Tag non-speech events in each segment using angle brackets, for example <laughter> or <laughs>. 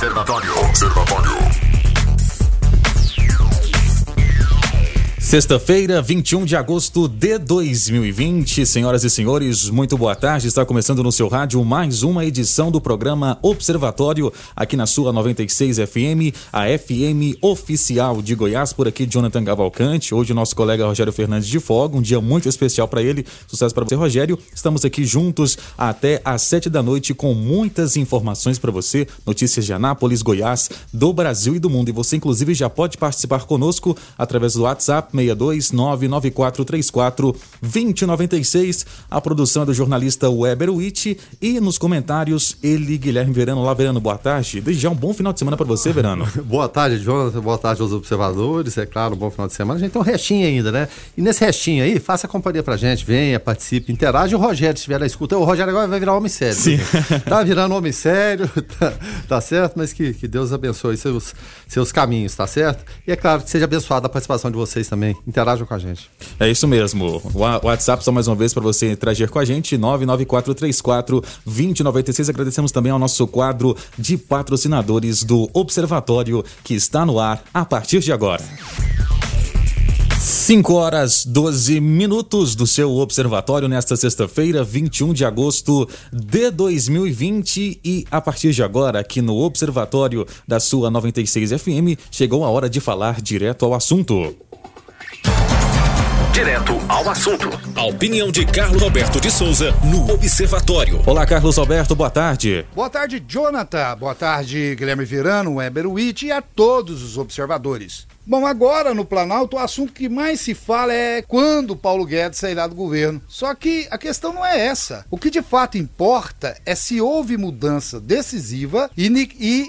Observatório. Observatório. Sexta-feira, 21 de agosto de 2020. Senhoras e senhores, muito boa tarde. Está começando no seu rádio mais uma edição do programa Observatório, aqui na sua 96 FM, a FM oficial de Goiás. Por aqui, Jonathan Cavalcante. Hoje, nosso colega Rogério Fernandes de Fogo. Um dia muito especial para ele. Sucesso para você, Rogério. Estamos aqui juntos até às sete da noite com muitas informações para você. Notícias de Anápolis, Goiás, do Brasil e do mundo. E você, inclusive, já pode participar conosco através do WhatsApp 62 99434 2096. A produção é do jornalista Weber Witt e nos comentários ele, Guilherme Verano. Olá, Verano, boa tarde. Desde já um bom final de semana para você, Verano. <laughs> boa tarde, Jonathan. Boa tarde aos observadores. É claro, um bom final de semana. A gente tem um restinho ainda, né? E nesse restinho aí, faça companhia pra gente, venha, participe, interage. O Rogério estiver na escuta. O Rogério agora vai virar homem sério. Sim. Né? Tá virando homem sério, <laughs> tá, tá, certo? Mas que, que Deus abençoe seus, seus caminhos, tá certo? E é claro que seja abençoada a participação de vocês também também. Interajam com a gente. É isso mesmo. O WhatsApp, só mais uma vez, para você interagir com a gente, 99434 2096. Agradecemos também ao nosso quadro de patrocinadores do Observatório, que está no ar a partir de agora. 5 horas 12 minutos do seu observatório nesta sexta-feira, 21 de agosto de 2020. E a partir de agora, aqui no Observatório da sua 96 FM, chegou a hora de falar direto ao assunto. Direto ao assunto. A opinião de Carlos Alberto de Souza no Observatório. Olá, Carlos Alberto, boa tarde. Boa tarde, Jonathan. Boa tarde, Guilherme Verano, Weber Witt e a todos os observadores. Bom, agora no Planalto o assunto que mais se fala é quando Paulo Guedes sairá do governo. Só que a questão não é essa. O que de fato importa é se houve mudança decisiva e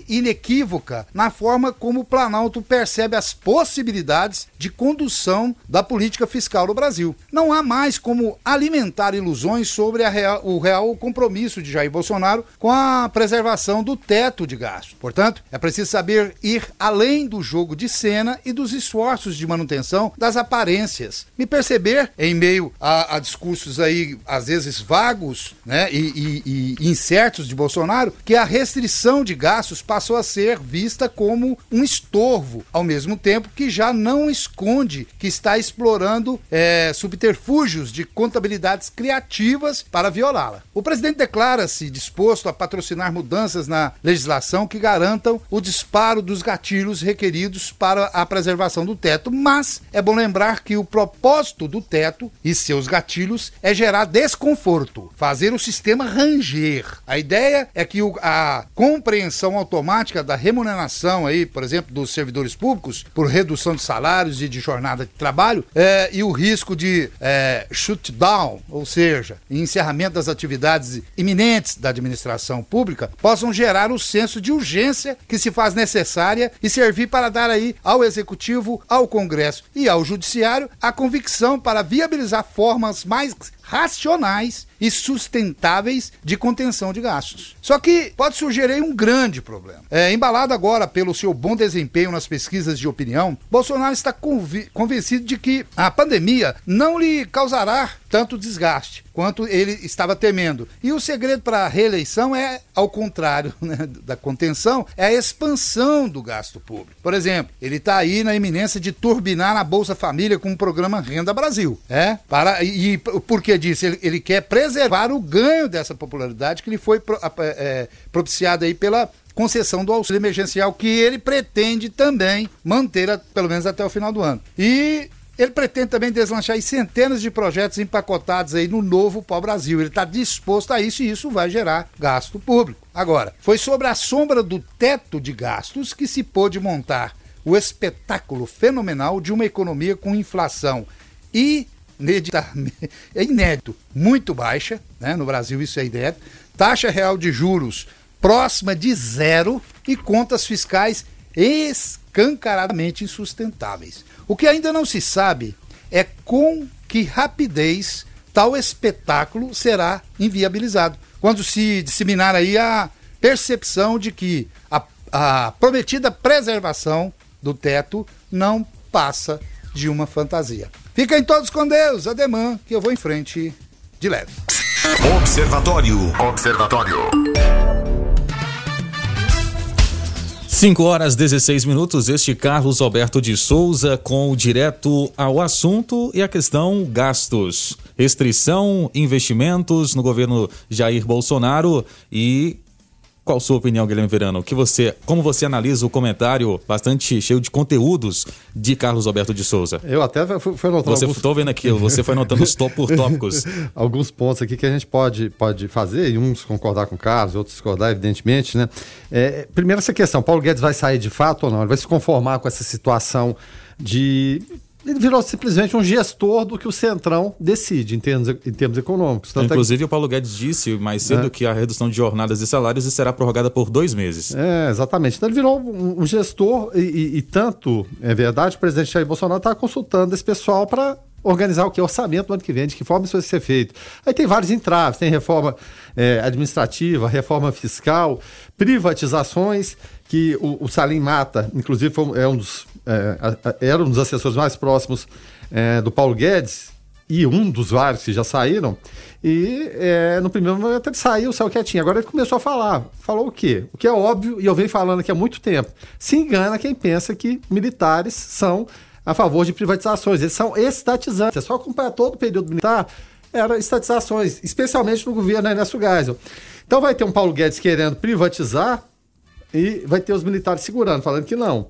inequívoca na forma como o Planalto percebe as possibilidades de condução da política fiscal no Brasil. Não há mais como alimentar ilusões sobre real, o real compromisso de Jair Bolsonaro com a preservação do teto de gastos. Portanto, é preciso saber ir além do jogo de cena e dos esforços de manutenção das aparências. Me perceber, em meio a, a discursos aí, às vezes vagos né, e, e, e incertos de Bolsonaro, que a restrição de gastos passou a ser vista como um estorvo, ao mesmo tempo que já não esconde que está explorando é, subterfúgios de contabilidades criativas para violá-la. O presidente declara-se disposto a patrocinar mudanças na legislação que garantam o disparo dos gatilhos requeridos para a preservação do teto, mas é bom lembrar que o propósito do teto e seus gatilhos é gerar desconforto, fazer o sistema ranger. A ideia é que o, a compreensão automática da remuneração aí, por exemplo, dos servidores públicos por redução de salários e de jornada de trabalho é, e o risco de é, shutdown, ou seja, encerramento das atividades iminentes da administração pública, possam gerar o senso de urgência que se faz necessária e servir para dar aí ao executivo Executivo, ao Congresso e ao Judiciário a convicção para viabilizar formas mais racionais e sustentáveis de contenção de gastos. Só que pode surgir aí um grande problema. É, embalado agora pelo seu bom desempenho nas pesquisas de opinião, Bolsonaro está convencido de que a pandemia não lhe causará tanto desgaste quanto ele estava temendo. E o segredo para a reeleição é, ao contrário <laughs> né, da contenção, é a expansão do gasto público. Por exemplo, ele está aí na iminência de turbinar a Bolsa Família com o programa Renda Brasil. É? Para, e, e por que disso? Ele, ele, quer preservar o ganho dessa popularidade que lhe foi pro, é, propiciado aí pela concessão do auxílio emergencial que ele pretende também manter a, pelo menos até o final do ano. E ele pretende também deslanchar centenas de projetos empacotados aí no novo Pó Brasil. Ele está disposto a isso e isso vai gerar gasto público. Agora, foi sobre a sombra do teto de gastos que se pôde montar o espetáculo fenomenal de uma economia com inflação e é inédito, muito baixa, né? no Brasil isso é inédito, taxa real de juros próxima de zero e contas fiscais escancaradamente insustentáveis. O que ainda não se sabe é com que rapidez tal espetáculo será inviabilizado. Quando se disseminar aí a percepção de que a, a prometida preservação do teto não passa de uma fantasia. Fiquem todos com Deus, ademã, que eu vou em frente de leve. Observatório. Observatório. 5 horas 16 minutos. Este Carlos Alberto de Souza com o direto ao assunto e a questão gastos, restrição, investimentos no governo Jair Bolsonaro e qual a sua opinião, Guilherme Verano? Que você, como você analisa o comentário bastante cheio de conteúdos de Carlos Alberto de Souza? Eu até fui, fui anotando Você alguns... vendo aquilo, você foi anotando os top por <laughs> tópicos. alguns pontos aqui que a gente pode, pode fazer, e uns concordar com o Carlos, outros discordar, evidentemente, né? É, primeiro essa questão, Paulo Guedes vai sair de fato ou não? Ele vai se conformar com essa situação de ele virou simplesmente um gestor do que o Centrão decide em termos, em termos econômicos. Tanto Inclusive, é... o Paulo Guedes disse mais cedo é. que a redução de jornadas e salários será prorrogada por dois meses. É, exatamente. Então ele virou um, um gestor e, e, e, tanto, é verdade, o presidente Jair Bolsonaro está consultando esse pessoal para organizar o que? Orçamento do ano que vem, de que forma isso vai ser feito. Aí tem vários entraves, tem reforma é, administrativa, reforma fiscal, privatizações, que o, o Salim Mata, inclusive, foi, é um dos, é, era um dos assessores mais próximos é, do Paulo Guedes, e um dos vários que já saíram, e é, no primeiro momento ele saiu, saiu quietinho. Agora ele começou a falar. Falou o quê? O que é óbvio, e eu venho falando aqui há muito tempo. Se engana quem pensa que militares são a favor de privatizações. Eles são estatizantes. É só acompanhar todo o período militar, era estatizações, especialmente no governo Ernesto Geisel. Então vai ter um Paulo Guedes querendo privatizar e vai ter os militares segurando, falando que não.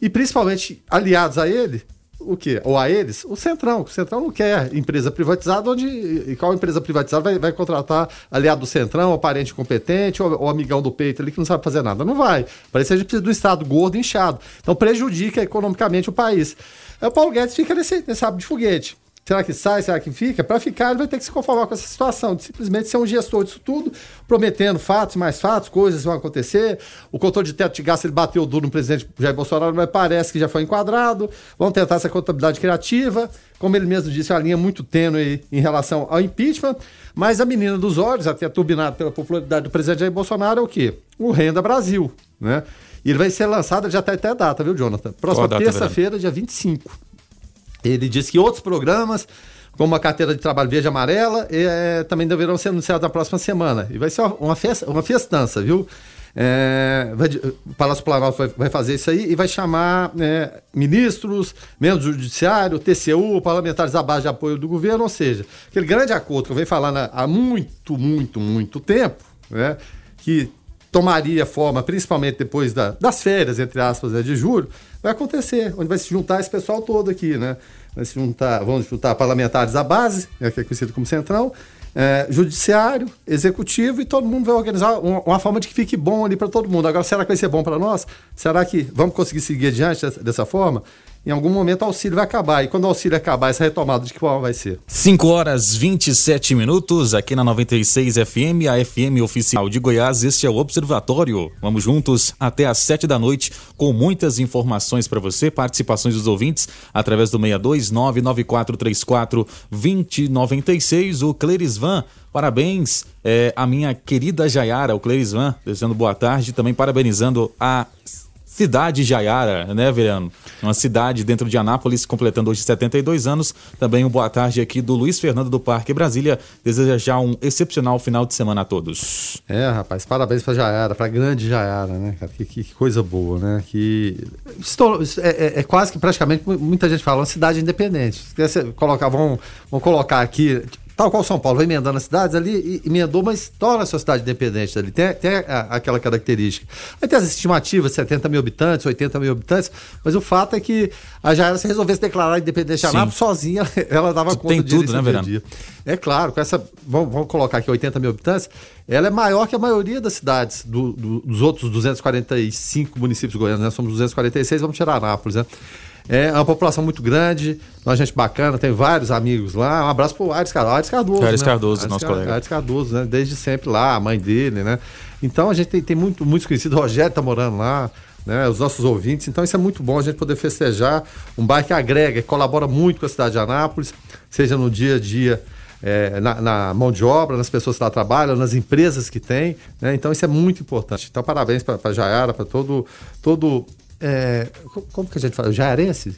E principalmente aliados a ele, o quê? Ou a eles? O Centrão. O Centrão não quer empresa privatizada, onde. E qual empresa privatizada vai, vai contratar aliado do Centrão, ou parente competente, ou, ou, amigão do peito ali que não sabe fazer nada? Não vai. Parece que a gente precisa do Estado gordo e inchado. Então prejudica economicamente o país. Aí o Paulo Guedes fica nesse, nesse rabo de foguete. Será que sai? Será que fica? Para ficar, ele vai ter que se conformar com essa situação, de simplesmente ser um gestor disso tudo, prometendo fatos, mais fatos, coisas vão acontecer. O controle de teto de gasto ele bateu duro no presidente Jair Bolsonaro, mas parece que já foi enquadrado. Vão tentar essa contabilidade criativa. Como ele mesmo disse, é uma linha muito tênue em relação ao impeachment. Mas a menina dos olhos, até turbinado pela popularidade do presidente Jair Bolsonaro, é o quê? O Renda Brasil, né? E ele vai ser lançado, já está até a data, viu, Jonathan? Próxima terça-feira, dia 25. Ele disse que outros programas, como a carteira de trabalho verde e amarela, é, também deverão ser anunciados na próxima semana. E vai ser uma, festa, uma festança, viu? É, vai, o Palácio Planalto vai, vai, fazer isso aí e vai chamar é, ministros, membros do Judiciário, TCU, parlamentares base de apoio do governo, ou seja, aquele grande acordo que eu venho falando há muito, muito, muito tempo, né, que tomaria forma, principalmente depois da, das férias, entre aspas, né, de julho, vai acontecer, onde vai se juntar esse pessoal todo aqui, né? Vai se juntar, vão juntar parlamentares da base, né, que é conhecido como Centrão, é, judiciário, executivo e todo mundo vai organizar uma, uma forma de que fique bom ali para todo mundo. Agora, será que vai ser bom para nós? Será que vamos conseguir seguir adiante dessa, dessa forma? Em algum momento o auxílio vai acabar. E quando o auxílio acabar, essa retomada de que forma vai ser? 5 horas 27 minutos, aqui na 96 FM, a FM oficial de Goiás. Este é o Observatório. Vamos juntos até às 7 da noite com muitas informações para você, participações dos ouvintes através do 62 99434 2096. O Clerisvan Parabéns é, a minha querida Jaiara, o Clerisvan, desejando boa tarde, também parabenizando a cidade Jaiara, né, Veriano? Uma cidade dentro de Anápolis, completando hoje 72 anos. Também um boa tarde aqui do Luiz Fernando do Parque Brasília. Deseja já um excepcional final de semana a todos. É, rapaz, parabéns pra Jaiara, pra grande Jaiara, né, cara? Que, que coisa boa, né? Que. Estou, é, é, é, quase que praticamente muita gente fala uma cidade independente. Colocar, vamos, vamos colocar aqui Tal qual São Paulo, vai emendando as cidades ali, emendou, mas torna a sua cidade independente ali. Tem, tem a, aquela característica. Aí tem as estimativas, 70 mil habitantes, 80 mil habitantes, mas o fato é que a Jaira, se resolvesse declarar independente de Anápolis, sozinha, <laughs> ela dava conta tem tudo, né, Verano? É claro, com essa, vamos, vamos, colocar aqui 80 mil habitantes, ela é maior que a maioria das cidades do, do, dos outros 245 municípios goianos, né? Somos 246, vamos tirar Anápolis, né? É uma população muito grande, uma gente bacana, tem vários amigos lá. Um abraço pro Aires Cardoso. Aires Cardoso, Aires né? Cardoso, Aires nosso Car... colega. Aires Cardoso, né? Desde sempre lá, a mãe dele, né? Então a gente tem, tem muito, muitos conhecidos. O Rogério tá morando lá, né? Os nossos ouvintes. Então isso é muito bom a gente poder festejar um bairro que agrega, que colabora muito com a cidade de Anápolis, seja no dia a dia. É, na, na, mão de obra, nas pessoas que lá trabalham, nas empresas que tem. Né? Então, isso é muito importante. Então, parabéns para a Jaiara, para todo, todo é, como que a gente fala? Jaiarense?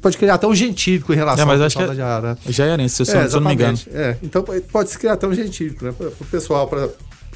Pode criar até um gentílico em relação é, mas acho que é Jaiara. Jaiarense, se, é, se eu não me engano. É, então pode se criar até um gentílico, né? Para o pessoal, para,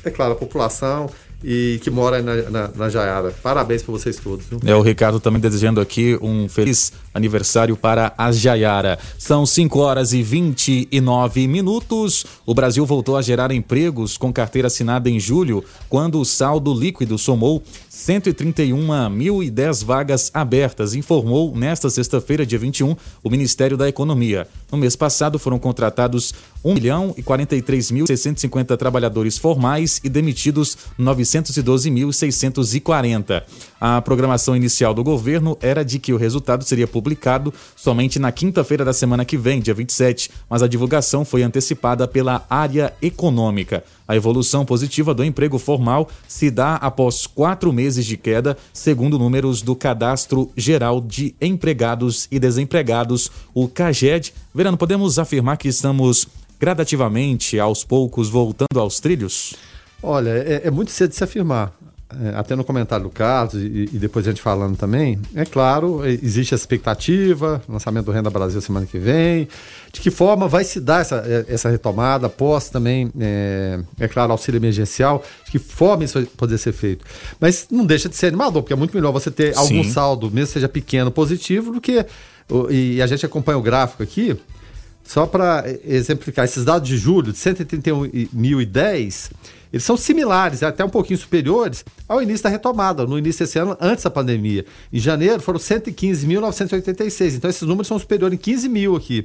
é claro, a população e que mora na, na, na Jaiara. Parabéns para vocês todos. Viu? É o Ricardo também desejando aqui um feliz aniversário para a Jaiara. São 5 horas e 29 minutos. O Brasil voltou a gerar empregos com carteira assinada em julho, quando o saldo líquido somou 131.010 vagas abertas, informou nesta sexta-feira, dia 21, o Ministério da Economia. No mês passado foram contratados 1 milhão e 43.650 trabalhadores formais e demitidos 912.640. A programação inicial do governo era de que o resultado seria publicado somente na quinta-feira da semana que vem, dia 27, mas a divulgação foi antecipada pela área econômica. A evolução positiva do emprego formal se dá após quatro meses de queda, segundo números do Cadastro Geral de Empregados e Desempregados, o CAGED. Verano, podemos afirmar que estamos gradativamente, aos poucos, voltando aos trilhos? Olha, é, é muito cedo se afirmar. É, até no comentário do Carlos e, e, depois a gente falando também, é claro, existe a expectativa, lançamento do Renda Brasil semana que vem, de que forma vai se dar essa, é, essa retomada, após também, é, é claro, auxílio emergencial, de que forma isso vai poder ser feito. Mas não deixa de ser animador, porque é muito melhor você ter Sim. algum saldo, mesmo que seja pequeno, positivo, do que. E a gente acompanha o gráfico aqui, só para exemplificar, esses dados de julho, de 131.010 eles são similares, até um pouquinho superiores ao início da retomada, no início desse ano, antes da pandemia. Em janeiro foram 115.986, então esses números são superiores em 15 mil aqui.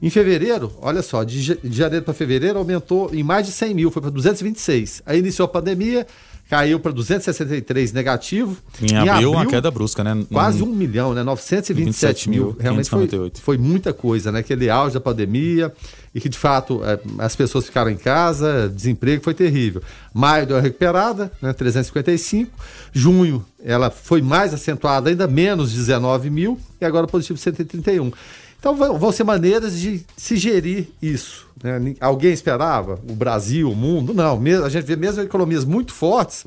Em fevereiro, olha só, de janeiro para fevereiro aumentou em mais de 100 mil, foi para 226. Aí iniciou a pandemia, caiu para 263 negativo. Em, em abril, abril, uma queda brusca, né? Quase um milhão, né? 927 mil. Realmente foi, foi, muita coisa, né? Aquele auge da pandemia e que, de fato, é, as pessoas ficaram em casa, desemprego foi terrível. Maio deu uma recuperada, né? 355. Junho, ela foi mais acentuada, ainda menos 19 mil. E agora positivo 131. Então vão ser maneiras de se gerir isso. Né? Alguém esperava? O Brasil, o mundo? Não. A gente vê mesmo economias muito fortes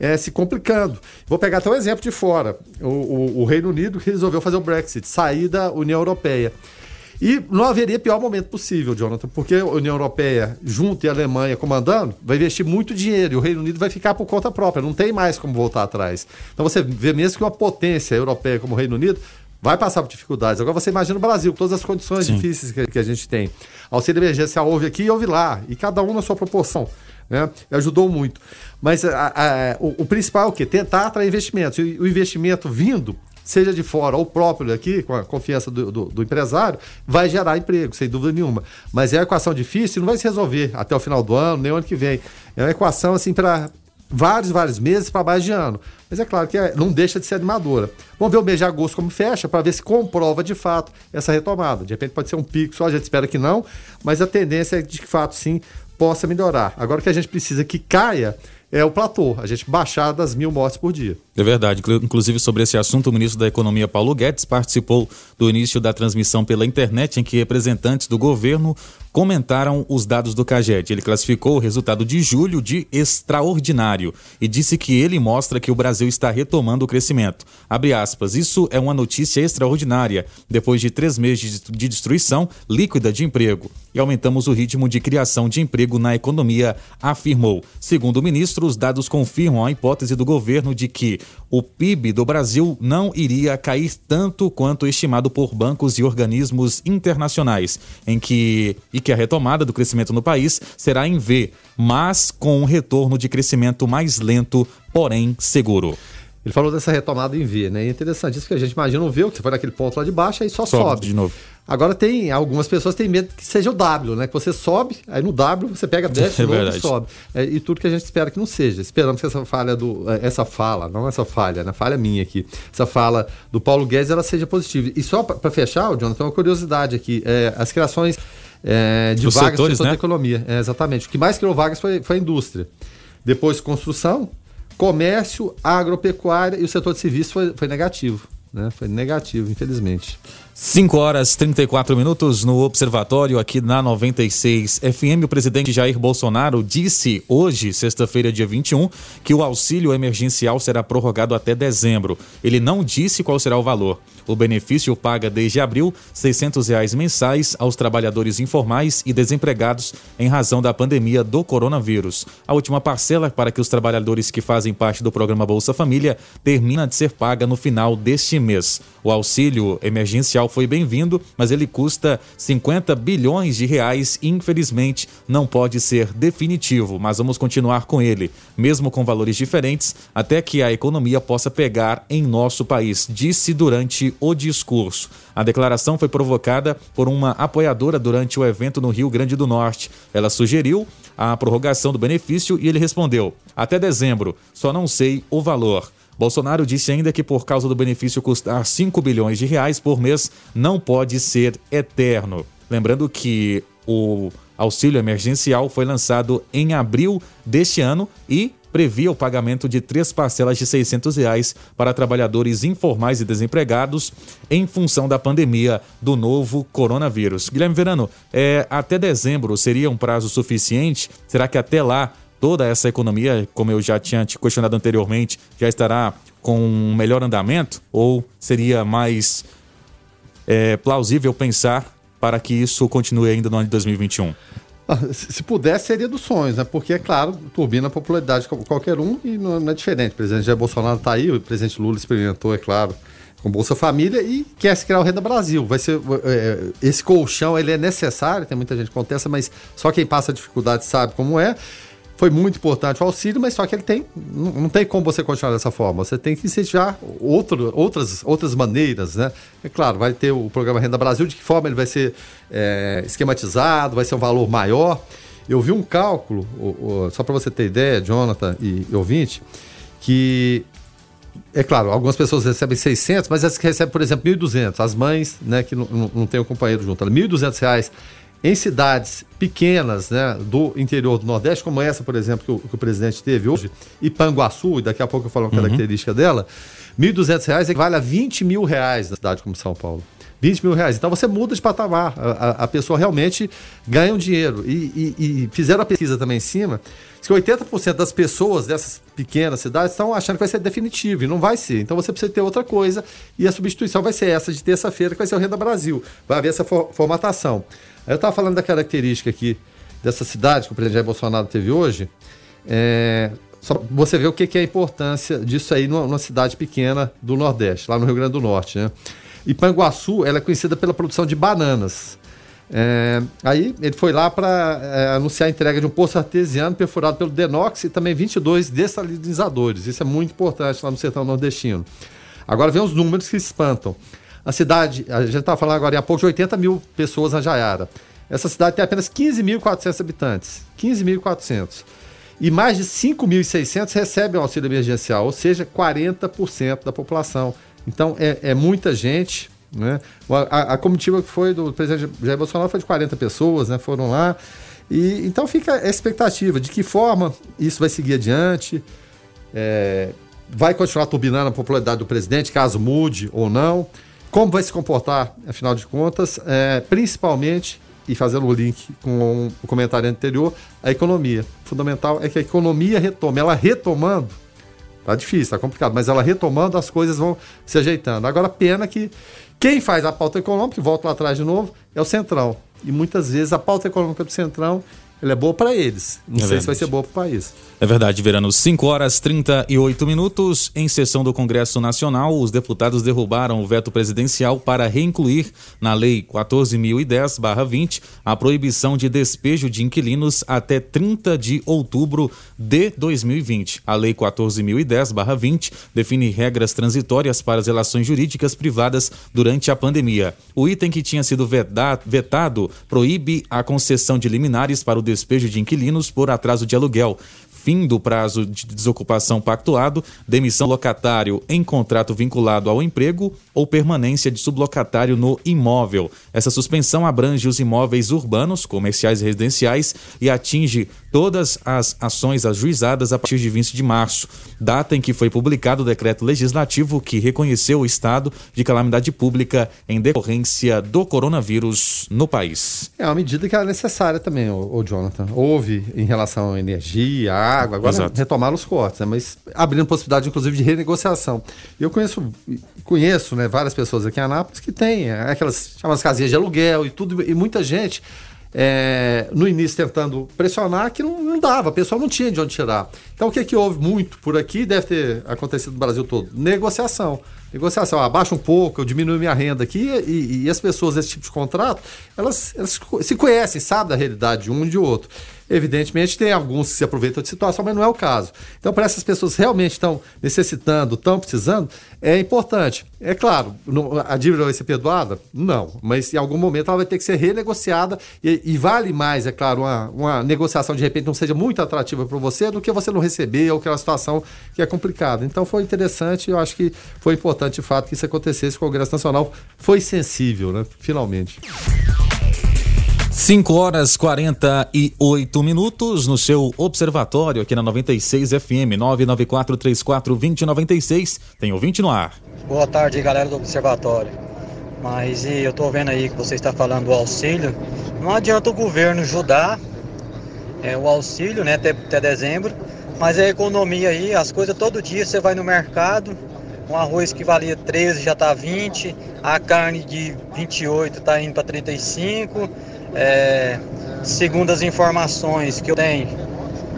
é, se complicando. Vou pegar até um exemplo de fora. O, o, o Reino Unido resolveu fazer o Brexit, sair da União Europeia. E não haveria pior momento possível, Jonathan, porque a União Europeia, junto e a Alemanha comandando, vai investir muito dinheiro e o Reino Unido vai ficar por conta própria, não tem mais como voltar atrás. Então você vê mesmo que uma potência europeia como o Reino Unido vai passar por dificuldades. Agora você imagina o Brasil, todas as condições Sim. difíceis que, que, a gente tem. Auxílio emergencial houve aqui e houve lá, e cada um na sua proporção. Né? ajudou muito. Mas a, a, o, o, principal é o quê? Tentar atrair investimentos. E o investimento vindo, seja de fora ou próprio aqui, com a confiança do, do, do, empresário, vai gerar emprego, sem dúvida nenhuma. Mas é uma equação difícil, não vai se resolver até o final do ano, nem o ano que vem. É uma equação assim para vários, vários meses para mais de ano. Mas é claro que é, não deixa de ser animadora. Vamos ver o mês de agosto como fecha, para ver se comprova de fato essa retomada. De repente pode ser um pico só, a gente espera que não, mas a tendência é de que, de fato, sim, possa melhorar. Agora o que a gente precisa que caia é o platô, a gente baixar das mil mortes por dia. É verdade. Inclusive, sobre esse assunto, o ministro da Economia, Paulo Guedes, participou do início da transmissão pela internet, em que representantes do governo comentaram os dados do CAGED. Ele classificou o resultado de julho de extraordinário e disse que ele mostra que o Brasil está retomando o crescimento. Abre aspas, isso é uma notícia extraordinária, depois de três meses de destruição líquida de emprego. E aumentamos o ritmo de criação de emprego na economia, afirmou. Segundo o ministro, os dados confirmam a hipótese do governo de que o PIB do Brasil não iria cair tanto quanto estimado por bancos e organismos internacionais, em que e que a retomada do crescimento no país será em V, mas com um retorno de crescimento mais lento, porém seguro. Ele falou dessa retomada em V, né? E é interessante isso que a gente imagina um V, que você foi naquele ponto lá de baixo, aí só sobe. sobe. de novo. Agora tem, algumas pessoas têm medo que seja o W, né? Que você sobe, aí no W você pega, <laughs> desce, é novo, sobe. É, e tudo que a gente espera que não seja. Esperamos que essa falha do. É, essa fala, não essa falha, né? Falha minha aqui. Essa fala do Paulo Guedes ela seja positiva. E só para fechar, o Jonathan, uma curiosidade aqui. É, as criações é, de Os vagas setores, setor né? da economia. É, exatamente. O que mais criou vagas foi, foi a indústria. Depois construção, comércio, agropecuária e o setor de serviços foi, foi negativo. Né? Foi negativo, infelizmente. 5 horas 34 minutos no Observatório aqui na 96 FM. O presidente Jair Bolsonaro disse hoje, sexta-feira, dia 21, que o auxílio emergencial será prorrogado até dezembro. Ele não disse qual será o valor. O benefício paga desde abril 600 reais mensais aos trabalhadores informais e desempregados em razão da pandemia do coronavírus. A última parcela para que os trabalhadores que fazem parte do programa Bolsa Família termina de ser paga no final deste mês. O auxílio emergencial foi bem-vindo, mas ele custa 50 bilhões de reais e infelizmente não pode ser definitivo, mas vamos continuar com ele, mesmo com valores diferentes, até que a economia possa pegar em nosso país, disse durante o discurso. A declaração foi provocada por uma apoiadora durante o evento no Rio Grande do Norte. Ela sugeriu a prorrogação do benefício e ele respondeu: até dezembro, só não sei o valor. Bolsonaro disse ainda que por causa do benefício custar 5 bilhões de reais por mês, não pode ser eterno. Lembrando que o auxílio emergencial foi lançado em abril deste ano e previa o pagamento de três parcelas de 600 reais para trabalhadores informais e desempregados em função da pandemia do novo coronavírus. Guilherme Verano, é, até dezembro seria um prazo suficiente? Será que até lá toda essa economia, como eu já tinha te questionado anteriormente, já estará com um melhor andamento? Ou seria mais é, plausível pensar para que isso continue ainda no ano de 2021? Ah, se pudesse, seria dos sonhos, né? Porque, é claro, turbina a popularidade de qualquer um e não é diferente. O presidente Jair Bolsonaro está aí, o presidente Lula experimentou, é claro, com Bolsa Família e quer se criar o Renda Brasil. Vai ser é, esse colchão, ele é necessário, tem muita gente que contesta, mas só quem passa dificuldade sabe como é foi muito importante o auxílio, mas só que ele tem. Não, tem como você continuar dessa forma. Você tem que incentivar outro, outras, outras maneiras, né? É claro, vai ter o programa Renda Brasil, de que forma ele vai ser é, esquematizado, vai ser um valor maior. Eu vi um cálculo, só para você ter ideia, Jonathan e, ouvinte, que é claro, algumas pessoas recebem 600, mas as que recebem, por exemplo, 1.200, as mães, né, que não, não, não tem o companheiro junto, 1.200 reais em cidades pequenas né, do interior do Nordeste, como essa, por exemplo, que o, que o presidente teve hoje, e Panguaçu, e daqui a pouco eu falo uma uhum. característica dela, R$ 1.200 equivale a 20 mil reais na cidade como São Paulo. 20 mil reais. Então você muda de patamar. A, a, a pessoa realmente ganha um dinheiro. E, e, e fizeram a pesquisa também em cima que 80% das pessoas dessas pequenas cidades estão achando que vai ser definitivo e não vai ser. Então você precisa ter outra coisa e a substituição vai ser essa de terça-feira, que vai ser o Renda Brasil. Vai haver essa for formatação. Aí eu estava falando da característica aqui dessa cidade que o presidente Jair Bolsonaro teve hoje. É, só você vê o que, que, é a importância disso aí numa, numa, cidade pequena do Nordeste, lá no Rio Grande do Norte. Né? E Panguaçu ela é conhecida pela produção de bananas. É, aí ele foi lá para é, anunciar a entrega de um poço artesiano perfurado pelo Denox e também 22 dessalinizadores. Isso é muito importante lá no sertão nordestino. Agora vem os números que espantam. A cidade, a gente estava falando agora há pouco de 80 mil pessoas na Jaiara. Essa cidade tem apenas 15.400 habitantes. 15.400. E mais de 5.600 recebem auxílio emergencial, ou seja, 40% da população. Então é, é muita gente. Né? A, a, comitiva que foi do presidente Jair Bolsonaro foi de 40 pessoas, né? foram lá. E, então fica a expectativa de que forma isso vai seguir adiante. É, vai continuar turbinando a popularidade do presidente, caso mude ou não. Como vai se comportar, afinal de contas, é, principalmente, e fazendo o link com o comentário anterior, a economia. O fundamental é que a economia retome. Ela retomando, tá difícil, tá complicado, mas ela retomando, as coisas vão se ajeitando. Agora, pena que quem faz a pauta econômica, volto lá atrás de novo, é o Centrão. E muitas vezes a pauta econômica do Centrão ela é boa para eles. Não é sei verdade. se vai ser boa para o país. É verdade, Verano. 5 horas 38 minutos. Em sessão do Congresso Nacional, os deputados derrubaram o veto presidencial para reincluir na Lei 14.010-20 a proibição de despejo de inquilinos até 30 de outubro de 2020. A Lei 14.010-20 define regras transitórias para as relações jurídicas privadas durante a pandemia. O item que tinha sido vetado proíbe a concessão de liminares para o despejo de inquilinos por atraso de aluguel fim do prazo de desocupação pactuado, demissão locatário em contrato vinculado ao emprego ou permanência de sublocatário no imóvel. Essa suspensão abrange os imóveis urbanos, comerciais e residenciais e atinge todas as ações ajuizadas a partir de 20 de março, data em que foi publicado o decreto legislativo que reconheceu o estado de calamidade pública em decorrência do coronavírus no país. É uma medida que era necessária também, o, Jonathan. Houve em relação à energia, à água, agora Exato. retomaram os cortes, né? mas abrindo possibilidade, inclusive, de renegociação. Eu conheço, conheço né, várias pessoas aqui em Anápolis que têm é, aquelas chamadas casinhas de aluguel e tudo, e muita gente é, no início tentando pressionar, que não, não, dava, o pessoal não tinha de onde tirar. Então o que, que houve muito por aqui, deve ter acontecido no Brasil todo? Negociação. Negociação, abaixa um pouco, eu diminuo minha renda aqui e, e as pessoas desse tipo de contrato, elas, elas se conhecem, sabem da realidade de um e de outro. Evidentemente, tem alguns que se aproveitam de situação, mas não é o caso. Então, para essas pessoas realmente estão necessitando, estão precisando, é importante. É claro, a dívida vai ser perdoada? Não, mas em algum momento ela vai ter que ser renegociada e, e vale mais, é claro, uma, uma, negociação de repente não seja muito atrativa para você do que você não receber ou aquela situação que é complicada. Então, foi interessante, eu acho que foi importante de fato que isso acontecesse. O Congresso Nacional foi sensível, né? Finalmente. 5 horas 48 minutos no seu observatório aqui na 96 FM 994342096. Tem ouvinte no ar. Boa tarde, galera do observatório. Mas e eu tô vendo aí que você está falando do auxílio. Não adianta o governo ajudar é, o auxílio, né, até, até dezembro, mas a economia aí, as coisas todo dia você vai no mercado, um arroz que valia 13 já tá 20, a carne de 28 tá indo para 35 é, segundo as informações que eu tenho,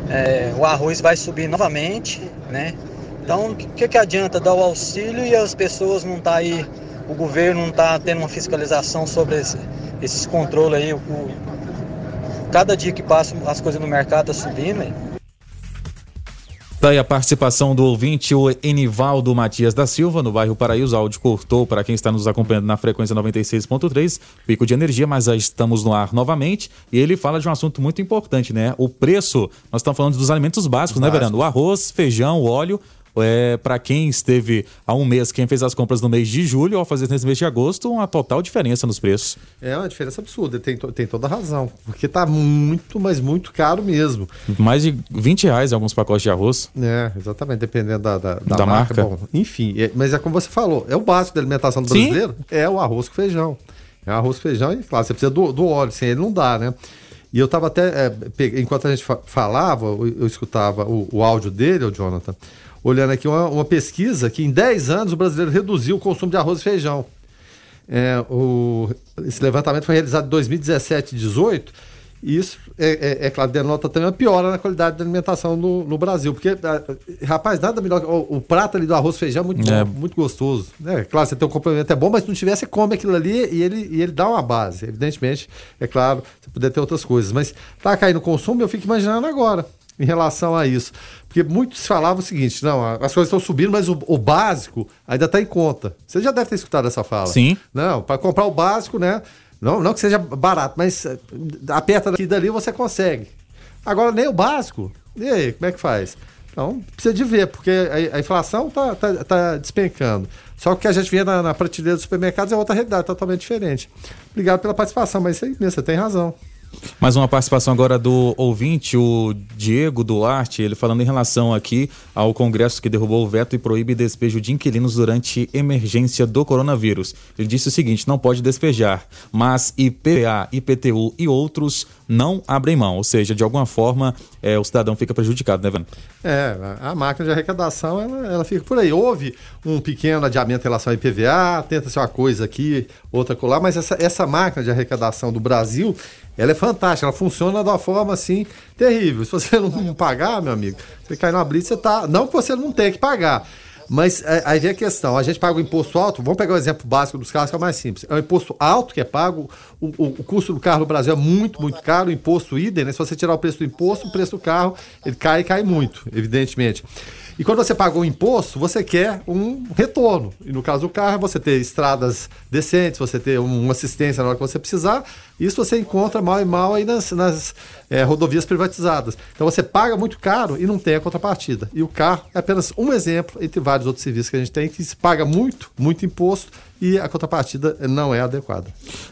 é, o arroz vai subir novamente, né? Então, o que, que adianta dar o auxílio e as pessoas não tá aí, o governo não está tendo uma fiscalização sobre esse, esses controles aí, o, cada dia que passa as coisas no mercado tá subindo, hein? Tá aí a participação do ouvinte, o Enivaldo Matias da Silva, no bairro Paraíso. O áudio cortou para quem está nos acompanhando na frequência 96.3, pico de energia, mas já estamos no ar novamente. E ele fala de um assunto muito importante, né? O preço, nós estamos falando dos alimentos básicos, né, Verano? O arroz, feijão, óleo é, para quem esteve há um mês, quem fez as compras no mês de julho, ao fazer nesse mês de agosto, uma total diferença nos preços. É uma diferença absurda, tem, tem toda a razão. Porque está muito, mas muito caro mesmo. Mais de 20 reais em alguns pacotes de arroz. É, exatamente, dependendo da, da, da, da marca. marca. Bom, enfim, é, mas é como você falou, é o básico da alimentação do brasileiro, é o arroz com feijão. É arroz com feijão e, claro, você precisa do, do óleo, sem ele não dá, né? E eu estava até, é, enquanto a gente falava, eu, eu escutava o, o áudio dele, o Jonathan, olhando aqui uma, uma, pesquisa que em 10 anos o brasileiro reduziu o consumo de arroz e feijão. É, o, esse levantamento foi realizado em 2017 e 2018 e isso, é, é, é, claro, denota também uma piora na qualidade da alimentação no, no Brasil. Porque, é, rapaz, nada melhor que o, o, prato ali do arroz e feijão é muito bom, é. muito gostoso. É, claro, você tem um complemento é bom, mas se não tivesse, come aquilo ali e ele, e ele dá uma base. Evidentemente, é claro, você puder ter outras coisas. Mas tá caindo o consumo, eu fico imaginando agora em relação a isso. Porque muitos falavam o seguinte: não, as coisas estão subindo, mas o, o básico ainda está em conta. Você já deve ter escutado essa fala. Sim. Não, para comprar o básico, né? Não, não que seja barato, mas eh, aperta daqui e dali você consegue. Agora, nem o básico. E aí, como é que faz? Então, precisa de ver, porque a, a inflação está tá, tá despencando. Só que o que a gente vê na, na prateleira dos supermercados é outra realidade, totalmente diferente. Obrigado pela participação, mas isso aí mesmo, você tem razão. Mais uma participação agora do ouvinte, o Diego Duarte, ele falando em relação aqui ao Congresso que derrubou o veto e proíbe despejo de inquilinos durante emergência do coronavírus. Ele disse o seguinte: não pode despejar, mas IPA, IPTU e outros não abrem mão, ou seja, de alguma forma é, o cidadão fica prejudicado, né, Vano? É, a máquina de arrecadação ela, ela fica por aí. Houve um pequeno adiamento em relação ao IPVA, tenta ser uma coisa aqui, outra colar, mas essa, essa máquina de arrecadação do Brasil ela é fantástica, ela funciona de uma forma assim terrível. Se você <laughs> não pagar, meu amigo, você cai na blitz, você tá. Não que você não tenha que pagar. Mas é, aí vem a questão: a gente paga o imposto alto. Vamos pegar o exemplo básico dos carros, que é o mais simples. É o imposto alto que é pago. O, o, o custo do carro no Brasil é muito, muito caro. O imposto idem, né? Se você tirar o preço do imposto, o preço do carro ele cai e cai muito, evidentemente. E quando você pagou o imposto, você quer um retorno. E no caso do carro, você ter estradas decentes, você ter uma assistência na hora que você precisar. Isso você encontra mal e mal aí nas, nas é, rodovias privatizadas. Então você paga muito caro e não tem a contrapartida. E o carro é apenas um exemplo entre vários outros serviços que a gente tem que se paga muito, muito imposto e a contrapartida não é adequada.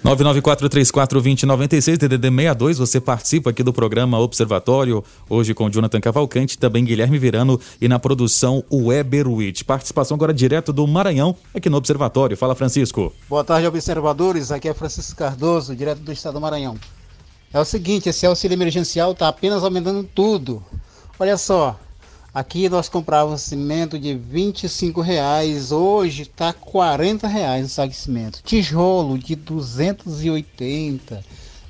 994-34-2096, DDD 62, você participa aqui do programa Observatório, hoje com Jonathan Cavalcante, também Guilherme Virano e na produção Weber Witt. Participação agora direto do Maranhão, aqui no Observatório. Fala, Francisco. Boa tarde, observadores. Aqui é Francisco Cardoso, direto do estado do Maranhão. É o seguinte, esse auxílio emergencial está apenas aumentando tudo. Olha só, aqui nós comprávamos cimento de 25 reais, hoje está 40 reais o saco de cimento. Tijolo de 280,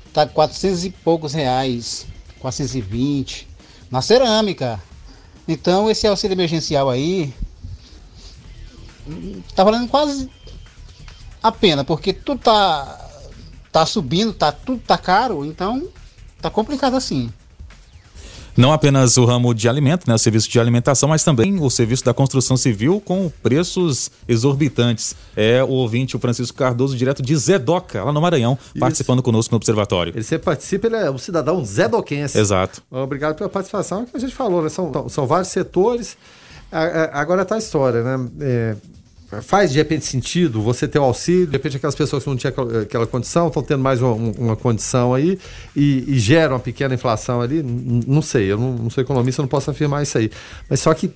está 400 e poucos reais, 420. Na cerâmica. Então esse auxílio emergencial aí tá valendo quase a pena, porque tudo tá tá subindo, tá tudo tá caro, então tá complicado assim. Não apenas o ramo de alimento, né, o serviço de alimentação, mas também o serviço da construção civil com preços exorbitantes. É o ouvinte, o Francisco Cardoso, direto de Zedoca, lá no Maranhão, Isso. participando conosco no Observatório. Ele sempre participa, ele é um cidadão zedoquense. Exato. Obrigado pela participação, é o que a gente falou, né? São, são vários setores. Agora tá a história, né? É, faz de repente sentido você ter o auxílio, de repente aquelas pessoas que não tinham aquela, condição estão tendo mais uma, uma condição aí e, e gera uma pequena inflação ali, não sei, eu não, não sou economista, não posso afirmar isso aí. Mas só que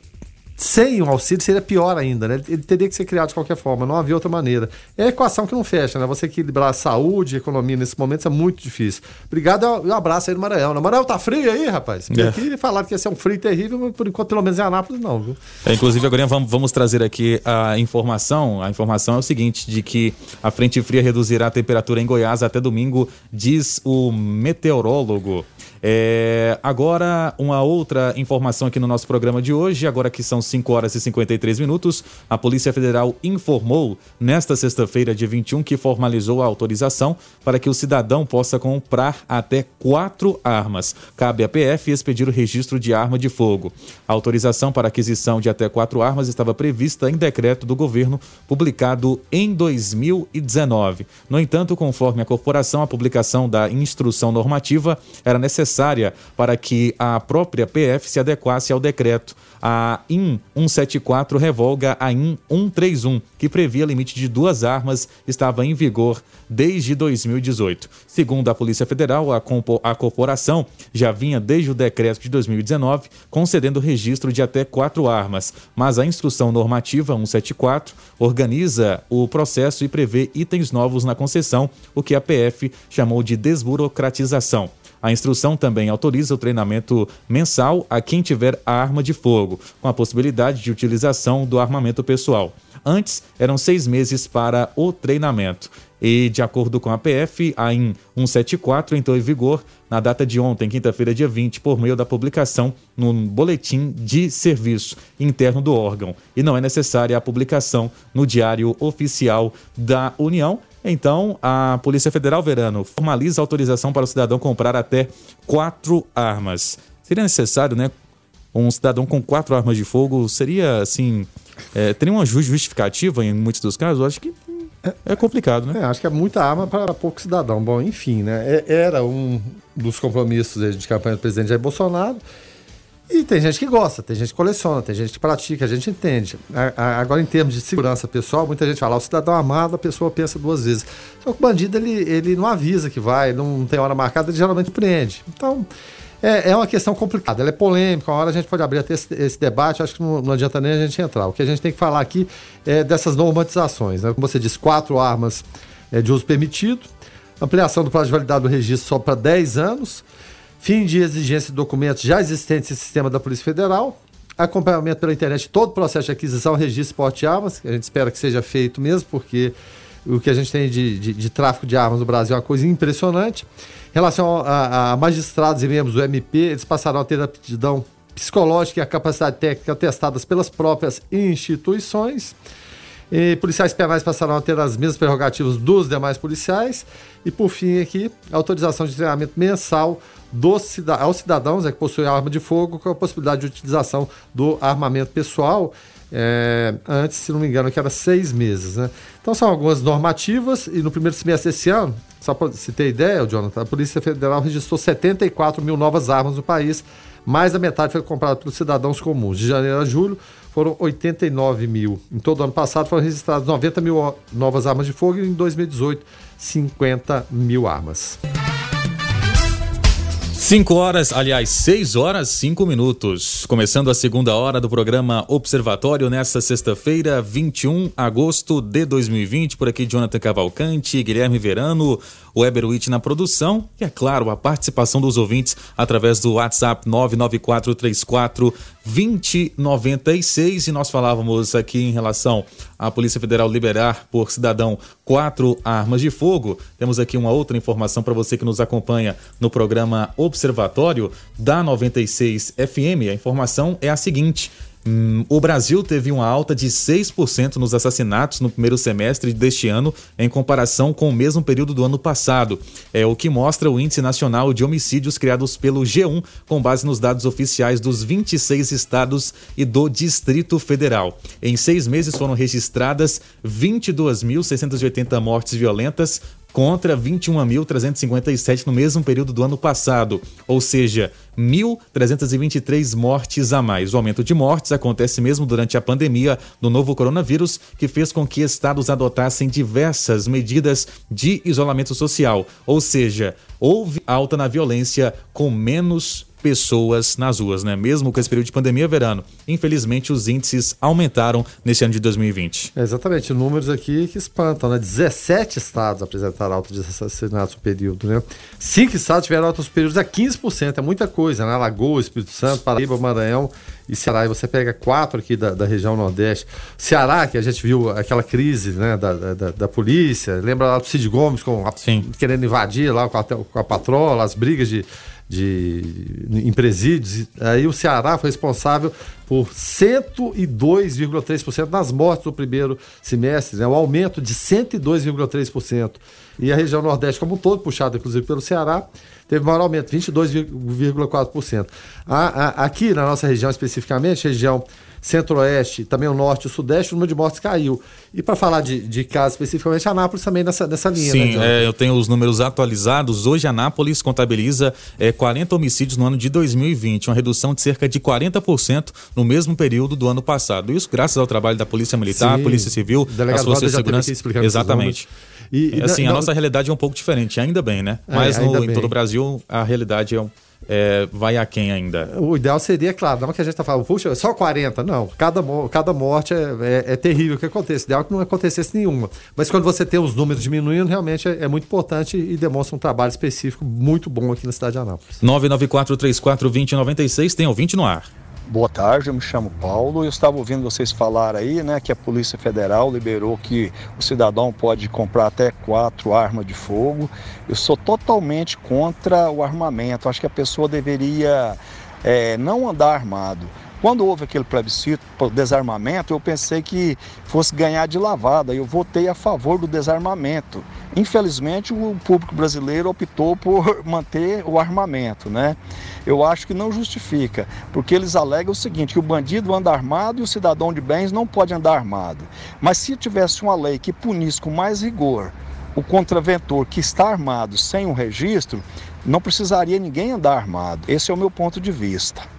sem o auxílio seria pior ainda, né? Ele teria que ser criado de qualquer forma, não havia outra maneira. É a equação que não fecha, né? Você equilibrar saúde e economia nesse momento é muito difícil. Obrigado e um abraço aí no Maranhão. No Maranhão tá frio aí, rapaz? Porque é. aqui falaram que ia ser um frio terrível, mas por enquanto, pelo menos em Anápolis, não, viu? É, inclusive, agora vamos, vamos trazer aqui a informação. A informação é o seguinte: de que a frente fria reduzirá a temperatura em Goiás até domingo, diz o meteorólogo. É, agora, uma outra informação aqui no nosso programa de hoje, agora que são 5 horas e 53 minutos, a Polícia Federal informou nesta sexta-feira, dia 21, que formalizou a autorização para que o cidadão possa comprar até quatro armas. Cabe à PF expedir o registro de arma de fogo. A autorização para aquisição de até quatro armas estava prevista em decreto do governo publicado em 2019. No entanto, conforme a corporação, a publicação da instrução normativa era necessária necessária para que a própria PF se adequasse ao decreto. A IN 174 revoga a IN 131, que previa limite de duas armas, estava em vigor desde 2018. Segundo a Polícia Federal, a, a corporação já vinha desde o decreto de 2019 concedendo registro de até quatro armas, mas a instrução normativa 174 organiza o processo e prevê itens novos na concessão, o que a PF chamou de desburocratização. A instrução também autoriza o treinamento mensal a quem tiver arma de fogo, com a possibilidade de utilização do armamento pessoal. Antes, eram seis meses para o treinamento. E, de acordo com a PF, a IN 174 entrou em vigor na data de ontem, quinta-feira, dia 20, por meio da publicação no Boletim de Serviço interno do órgão. E não é necessária a publicação no Diário Oficial da União. Então, a Polícia Federal, Verano, formaliza a autorização para o cidadão comprar até quatro armas. Seria necessário, né? Um cidadão com quatro armas de fogo seria, assim, é, teria uma justificativa em muitos dos casos? Eu acho que é complicado, né? É, acho que é muita arma para pouco cidadão. Bom, enfim, né? É, era um dos compromissos de campanha do presidente Jair Bolsonaro. E tem gente que gosta, tem gente que coleciona, tem gente que pratica, a gente entende. Agora, em termos de segurança pessoal, muita gente fala, o cidadão armado, a pessoa pensa duas vezes. Só que o bandido, ele, ele não avisa que vai, não tem hora marcada, ele geralmente prende. Então, é, é uma questão complicada, ela é polêmica, uma hora a gente pode abrir até esse, esse debate, acho que não, não, adianta nem a gente entrar. O que a gente tem que falar aqui é dessas normatizações. Né? Como você disse, quatro armas é, de uso permitido, ampliação do prazo de validade do registro só para 10 anos, fim de exigência de documentos já existentes no sistema da Polícia Federal, acompanhamento pela internet de todo o processo de aquisição, registro, porte de armas, que a gente espera que seja feito mesmo, porque o que a gente tem de, de, de tráfico de armas no Brasil é uma coisa impressionante. Em relação a, a magistrados e membros do MP, eles passarão a ter aptidão psicológica e a capacidade técnica testadas pelas próprias instituições. E policiais penais passarão a ter as mesmas prerrogativas dos demais policiais. E por fim aqui, autorização de treinamento mensal dos aos cidadãos é, que possuem arma de fogo com a possibilidade de utilização do armamento pessoal. É, antes, se não me engano, que era seis meses. Né? Então são algumas normativas e no primeiro semestre desse ano, só para se ter ideia, Jonathan, a Polícia Federal registrou 74 mil novas armas no país, mais da metade foi comprada pelos cidadãos comuns. De janeiro a julho foram 89 mil. Em todo ano passado foram registradas 90 mil novas armas de fogo e em 2018 50 mil armas. 5 horas, aliás, 6 horas, 5 minutos. Começando a segunda hora do programa Observatório nesta sexta-feira, 21 de agosto de 2020. Por aqui, Jonathan Cavalcante, Guilherme Verano, Weber Witt na produção e, é claro, a participação dos ouvintes através do WhatsApp 99434 2096. E nós falávamos aqui em relação à Polícia Federal liberar por cidadão quatro armas de fogo. Temos aqui uma outra informação para você que nos acompanha no programa Observatório da 96 FM. A informação é a seguinte. Hum, o Brasil teve uma alta de 6% nos assassinatos no primeiro semestre deste ano, em comparação com o mesmo período do ano passado. É o que mostra o Índice Nacional de Homicídios criados pelo G1, com base nos dados oficiais dos 26 estados e do Distrito Federal. Em seis meses foram registradas 22.680 mortes violentas, contra 21.357 no mesmo período do ano passado, ou seja, 1.323 mortes a mais. O aumento de mortes acontece mesmo durante a pandemia do novo coronavírus, que fez com que estados adotassem diversas medidas de isolamento social, ou seja, houve alta na violência com menos pessoas nas ruas, né? Mesmo com esse período de pandemia, verano, infelizmente os índices aumentaram nesse ano de 2020. É exatamente, números aqui que espantam, né? 17 estados apresentaram alta de assassinatos no período, né? Cinco estados tiveram altos períodos a 15%, é muita coisa, né? Alagoas, Espírito Santo, Paraíba, Maranhão e Ceará. E você pega quatro aqui da, da região Nordeste. Ceará, que a gente viu aquela crise né, da, da, da polícia, lembra lá do Cid Gomes com a, querendo invadir lá com a, com a patrola, as brigas de de, em presídios. Aí o Ceará foi responsável por 102,3% nas mortes do primeiro semestre, né? um aumento de 102,3%. E a região Nordeste, como um todo, puxada inclusive pelo Ceará, teve maior aumento, 22,4%. Aqui na nossa região especificamente, região centro-oeste, também o norte e o sudeste, o número de mortes caiu. E para falar de, de casos especificamente, Anápolis também nessa, nessa linha. Sim, né, é, eu tenho os números atualizados. Hoje, Anápolis contabiliza é, 40 homicídios no ano de 2020, uma redução de cerca de 40% no mesmo período do ano passado. Isso graças ao trabalho da Polícia Militar, Sim, Polícia Civil, as forças de segurança. Exatamente. E, e, assim, não, a nossa realidade é um pouco diferente, ainda bem, né? É, Mas no, em todo o Brasil, a realidade é um é, vai a quem ainda? O ideal seria, claro, não é que a gente está falando, puxa, só 40. Não, cada, cada morte é, é, é terrível que acontece. O ideal é que não acontecesse nenhuma. Mas quando você tem os números diminuindo, realmente é, é muito importante e demonstra um trabalho específico muito bom aqui na cidade de Anápolis. 994-34-2096, tem ouvinte no ar. Boa tarde, eu me chamo Paulo. Eu estava ouvindo vocês falar aí, né, que a Polícia Federal liberou que o cidadão pode comprar até quatro armas de fogo. Eu sou totalmente contra o armamento. Acho que a pessoa deveria é, não andar armado. Quando houve aquele plebiscito por desarmamento, eu pensei que fosse ganhar de lavada. Eu votei a favor do desarmamento. Infelizmente, o público brasileiro optou por <laughs> manter o armamento, né? Eu acho que não justifica, porque eles alegam o seguinte, que o bandido anda armado e o cidadão de bens não pode andar armado. Mas se tivesse uma lei que punisse com mais rigor o contraventor que está armado sem um registro, não precisaria ninguém andar armado. Esse é o meu ponto de vista.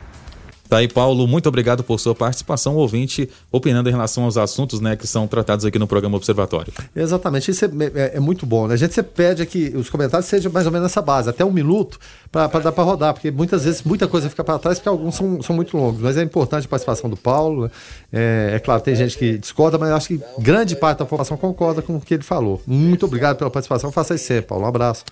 Tá aí, Paulo, muito obrigado por sua participação, ouvinte, opinando em relação aos assuntos né, que são tratados aqui no programa Observatório. Exatamente, isso é, é, é muito bom. Né? A gente sempre pede que os comentários sejam mais ou menos nessa base, até um minuto, para dar para rodar, porque muitas vezes muita coisa fica para trás, porque alguns são, são muito longos. Mas é importante a participação do Paulo. Né? É, é, claro, tem gente que discorda, mas acho que grande parte da população concorda com o que ele falou. Muito obrigado pela participação, faça isso sempre, Paulo. Um abraço.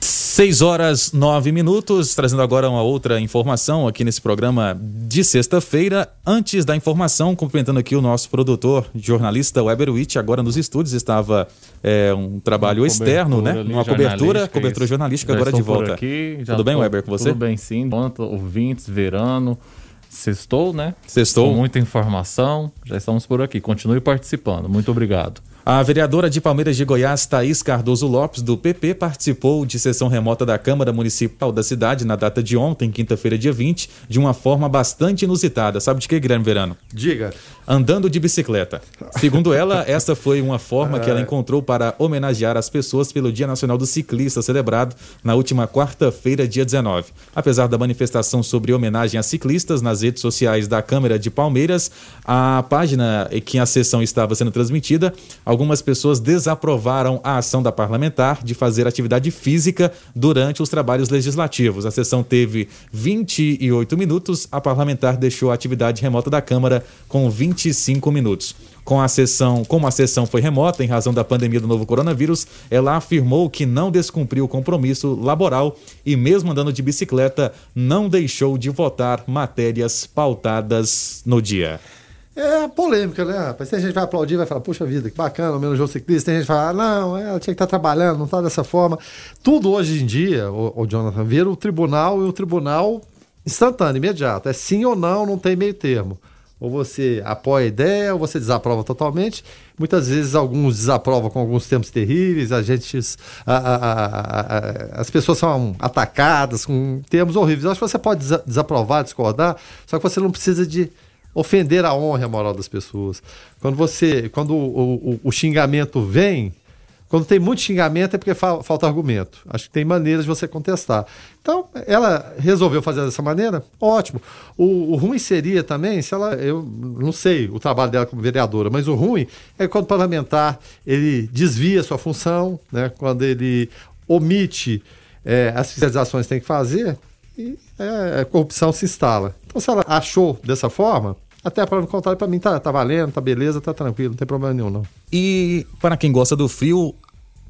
6 horas 9 minutos, trazendo agora uma outra informação aqui nesse programa de sexta-feira. Antes da informação, cumprimentando aqui o nosso produtor, jornalista Weber Witt, agora nos estúdios, estava é, um trabalho externo, né? Uma cobertura, cobertura jornalística, agora de volta. Aqui, tudo bem, Weber, com você? Tudo bem, sim. Ouvintes, verano. Sextou, né? Sextou. Com muita informação. Já estamos por aqui. Continue participando. Muito obrigado. A vereadora de Palmeiras de Goiás, Thaís Cardoso Lopes, do PP, participou de sessão remota da Câmara Municipal da cidade na data de ontem, quinta-feira, dia 20, de uma forma bastante inusitada. Sabe de que, Guilherme Verano? Diga. Andando de bicicleta. Segundo ela, essa foi uma forma que ela encontrou para homenagear as pessoas pelo Dia Nacional do Ciclista, celebrado na última quarta-feira, dia 19. Apesar da manifestação sobre homenagem a ciclistas nas redes sociais da Câmara de Palmeiras, a página em que a sessão estava sendo transmitida, algumas pessoas desaprovaram a ação da parlamentar de fazer atividade física durante os trabalhos legislativos. A sessão teve 28 minutos, a parlamentar deixou a atividade remota da Câmara com 25 minutos. Com a sessão, como a sessão foi remota em razão da pandemia do novo coronavírus, ela afirmou que não descumpriu o compromisso laboral e, mesmo andando de bicicleta, não deixou de votar matérias pautadas no dia. É polêmica, né, rapaz? Tem gente que vai aplaudir, vai falar, puxa vida, que bacana, o menos jogo ciclista. Tem gente que fala, ah, não, ela tinha que estar trabalhando, não está dessa forma. Tudo hoje em dia, o, o Jonathan, vira o tribunal e o tribunal instantâneo, imediato. É sim ou não, não tem meio termo. Ou você apoia a ideia, ou você desaprova totalmente. Muitas vezes alguns desaprovam com alguns termos terríveis, a gente, a, a, a, as pessoas são atacadas com termos horríveis. Eu acho que você pode desaprovar, discordar, só que você não precisa de ofender a honra e a moral das pessoas. Quando você, quando o, o, o xingamento vem, quando tem muito xingamento é porque fa falta argumento. Acho que tem maneiras de você contestar. Então, ela resolveu fazer dessa maneira, ótimo. O, o, ruim seria também, se ela, eu não sei o trabalho dela como vereadora, mas o ruim é quando o parlamentar ele desvia sua função, né? quando ele omite é, as fiscalizações que tem que fazer, é, a corrupção se instala. Então, se ela achou dessa forma, até para contar para mim tá, tá valendo, tá beleza, tá tranquilo, não tem problema nenhum não. E para quem gosta do frio,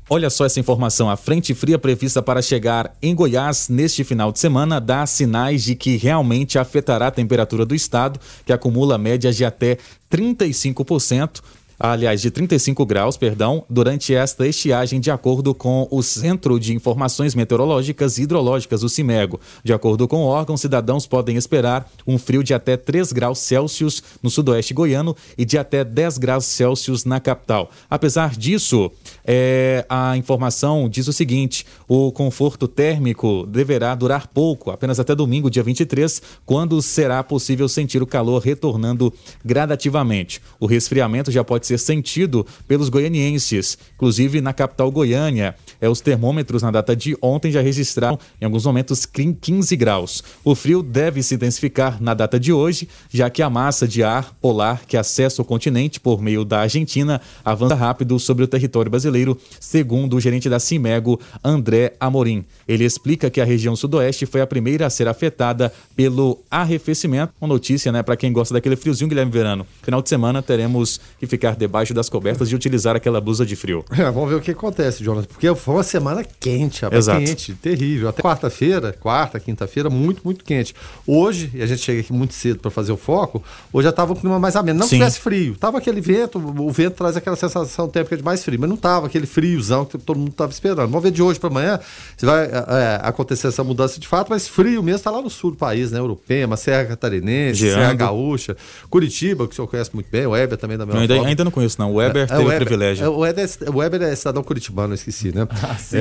olha só essa informação. A frente fria prevista para chegar em Goiás neste final de semana dá sinais de que realmente afetará a temperatura do estado, que acumula médias de até 35% aliás, de 35 graus, perdão, durante esta estiagem, de acordo com o Centro de Informações Meteorológicas e Hidrológicas, o CIMEGO. De acordo com o órgão, cidadãos podem esperar um frio de até 3 graus Celsius no sudoeste goiano e de até 10 graus Celsius na capital. Apesar disso, é, a informação diz o seguinte: o conforto térmico deverá durar pouco, apenas até domingo, dia 23, quando será possível sentir o calor retornando gradativamente. O resfriamento já pode ser sentido pelos goianienses, inclusive na capital Goiânia. É, os termômetros na data de ontem já registraram em alguns momentos 15 graus. O frio deve se intensificar na data de hoje, já que a massa de ar polar que acessa o continente por meio da Argentina avança rápido sobre o território brasileiro, segundo o gerente da Cimego, André Amorim. Ele explica que a região sudoeste foi a primeira a ser afetada pelo arrefecimento. Uma notícia, né, para quem gosta daquele friozinho, Guilherme Verano. Final de semana teremos que ficar debaixo das cobertas e utilizar aquela blusa de frio. <laughs> É, vamos ver o que acontece, Jonas, porque foi uma semana quente, rapaz, Exato. quente, terrível. Até quarta-feira, quarta, quinta-feira, muito, muito quente. Hoje, e a gente chega aqui muito cedo para fazer o foco, hoje já estava um clima mais ameno. Não Sim. tivesse frio, tava aquele vento, o vento traz aquela sensação térmica de mais frio, mas não tava aquele friozão que todo mundo estava esperando. Vamos ver de hoje para amanhã se vai é, acontecer essa mudança de fato, mas frio mesmo está lá no sul do país, né? Europema, Serra Catarinense, Geando. Serra Gaúcha, Curitiba, que o senhor conhece muito bem, o Weber também da Eu mesma ainda, ainda não conheço, não. O Weber É, teve o Weber, privilégio. é, o, Weber é, o Weber é cidadão curitibano, eu esqueci, né? <laughs> Ah, sim.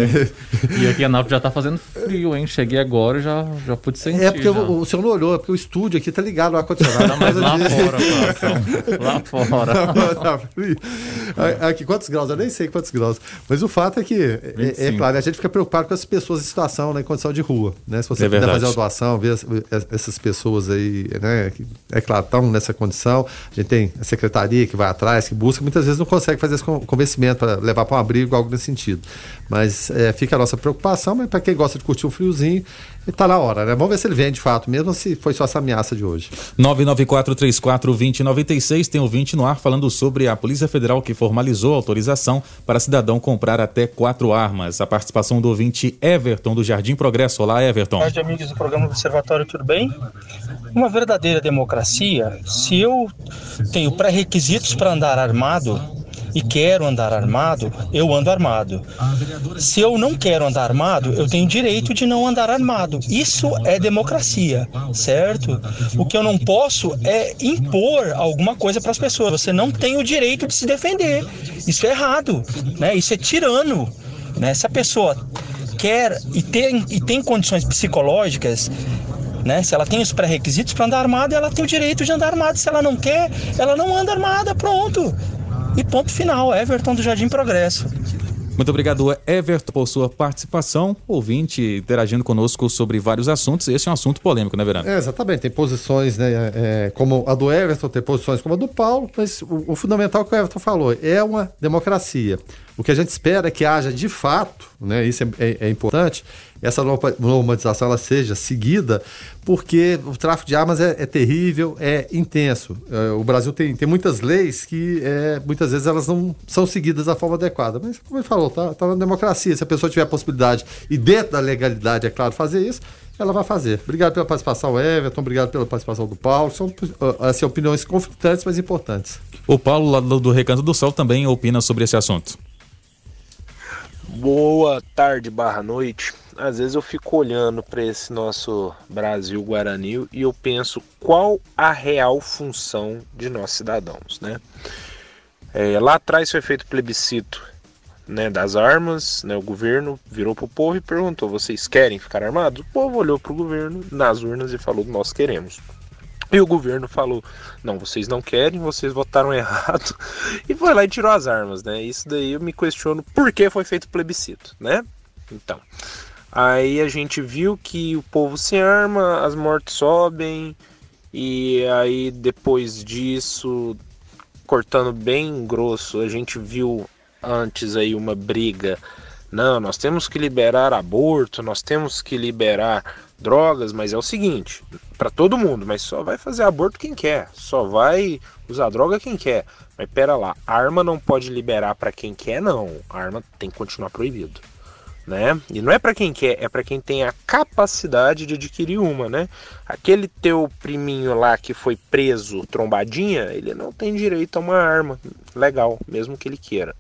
E aqui em Anápolis já tá fazendo frio, hein? Cheguei agora e já, já pude sentir. É porque já. o, o senhor não olhou, é porque o estúdio aqui tá ligado ao ar-condicionado. Não, mas <laughs> lá fora. Lá fora. Tá frio. Aqui, quantos graus? Eu nem sei quantos graus. Mas o fato é que, é, é 25. claro, a gente fica preocupado com as pessoas em situação, né, em condição de rua. Né? Se você É puder verdade. fazer uma doação, ver as- essas pessoas aí, né, que, é claro, estão nessa condição. A gente tem a secretaria que vai atrás, que busca, muitas vezes não consegue fazer esse con- convencimento para levar para um abrigo, algo nesse sentido. Mas é, fica a nossa preocupação, mas para quem gosta de curtir um friozinho, está na hora, né? Vamos ver se ele vem de fato mesmo, se foi só essa ameaça de hoje. 994-34-2096 tem ouvinte no ar falando sobre a Polícia Federal que formalizou a autorização para cidadão comprar até quatro armas. A participação do ouvinte Everton do Jardim Progresso. Olá, Everton. Boa tarde, amigos do programa Observatório, tudo bem? Uma verdadeira democracia, se eu tenho pré-requisitos para andar armado, e quero andar armado, eu ando armado. Se eu não quero andar armado, eu tenho direito de não andar armado. Isso é democracia, certo? O que eu não posso é impor alguma coisa para as pessoas. Você não tem o direito de se defender. Isso é errado, né? Isso é tirano, né? Se a pessoa quer e tem, e tem condições psicológicas, né? Se ela tem os pré-requisitos para andar armada, ela tem o direito de andar armada. Se ela não quer, ela não anda armada, pronto. E ponto final, Everton do Jardim Progresso. Muito obrigado, Everton, por sua participação. Ouvinte interagindo conosco sobre vários assuntos. Esse é um assunto polêmico, né, Verano? É, exatamente. Tem posições, né, é, como a do Everton, tem posições como a do Paulo, mas o, o fundamental que o Everton falou é uma democracia. O que a gente espera é que haja de fato, né, isso é, é, é importante, essa normalização ela seja seguida, porque o tráfico de armas é, é terrível, é intenso. É, o Brasil tem, tem muitas leis que é, muitas vezes elas não são seguidas da forma adequada. Mas, como ele falou, tá, tá na democracia. Se a pessoa tiver a possibilidade e dentro da legalidade, é claro, fazer isso, ela vai fazer. Obrigado pela participação, Everton. Obrigado pela participação do Paulo. São assim, opiniões conflitantes, mas importantes. O Paulo, lá do Recanto do Sol, também opina sobre esse assunto. Boa tarde, barra noite. Às vezes eu fico olhando para esse nosso Brasil Guarani e eu penso qual a real função de nós cidadãos, né? É, lá atrás foi feito plebiscito né, das armas, né, o governo virou para o povo e perguntou: vocês querem ficar armados? O povo olhou para o governo nas urnas e falou: nós queremos. E o governo falou: não, vocês não querem, vocês votaram <laughs> errado. E foi lá e tirou as armas, né? Isso daí eu me questiono por que foi feito plebiscito, né? Então, aí a gente viu que o povo se arma, as mortes sobem, e aí depois disso, cortando bem grosso, a gente viu antes aí uma briga. Não, nós temos que liberar aborto, nós temos que liberar drogas, mas é o seguinte, para todo mundo, mas só vai fazer aborto quem quer, só vai usar droga quem quer. Mas pera lá, arma não pode liberar para quem quer, não. Arma tem que continuar proibido, né? E não é para quem quer, é para quem tem a capacidade de adquirir uma, né? Aquele teu priminho lá que foi preso trombadinha, ele não tem direito a uma arma legal, mesmo que ele queira.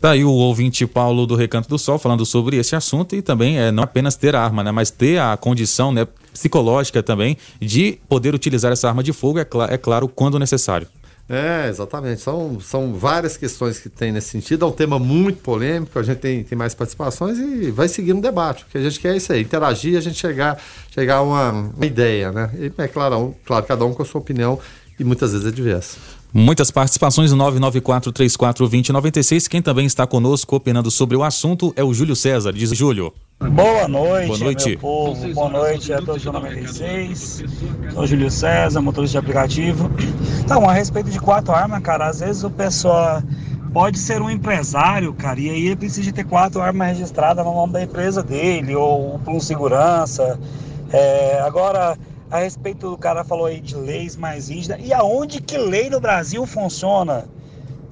Tá aí o ouvinte Paulo do Recanto do Sol falando sobre esse assunto e também é não apenas ter arma, né, mas ter a condição né, psicológica também de poder utilizar essa arma de fogo, é, cl é claro, quando necessário. É, exatamente. São, são várias questões que tem nesse sentido. É um tema muito polêmico, a gente tem, tem mais participações e vai seguir no debate. O que a gente quer é isso aí, interagir, a gente chegar, chegar a uma, uma ideia, né? E é claro, claro, cada um com a sua opinião e muitas vezes é diversa. Muitas participações no 994-34-2096. Quem também está conosco opinando sobre o assunto é o Júlio César. Diz Júlio. Boa noite, Boa noite. meu povo. Boa noite a todos do 96. Sou Júlio César, motorista de aplicativo. Então, a respeito de quatro armas, cara, às vezes o pessoal pode ser um empresário, cara, e aí ele precisa de ter quatro armas registradas no nome da empresa dele, ou por um segurança. É, agora, a respeito do cara falou aí de leis mais rígidas. E aonde que lei no Brasil funciona?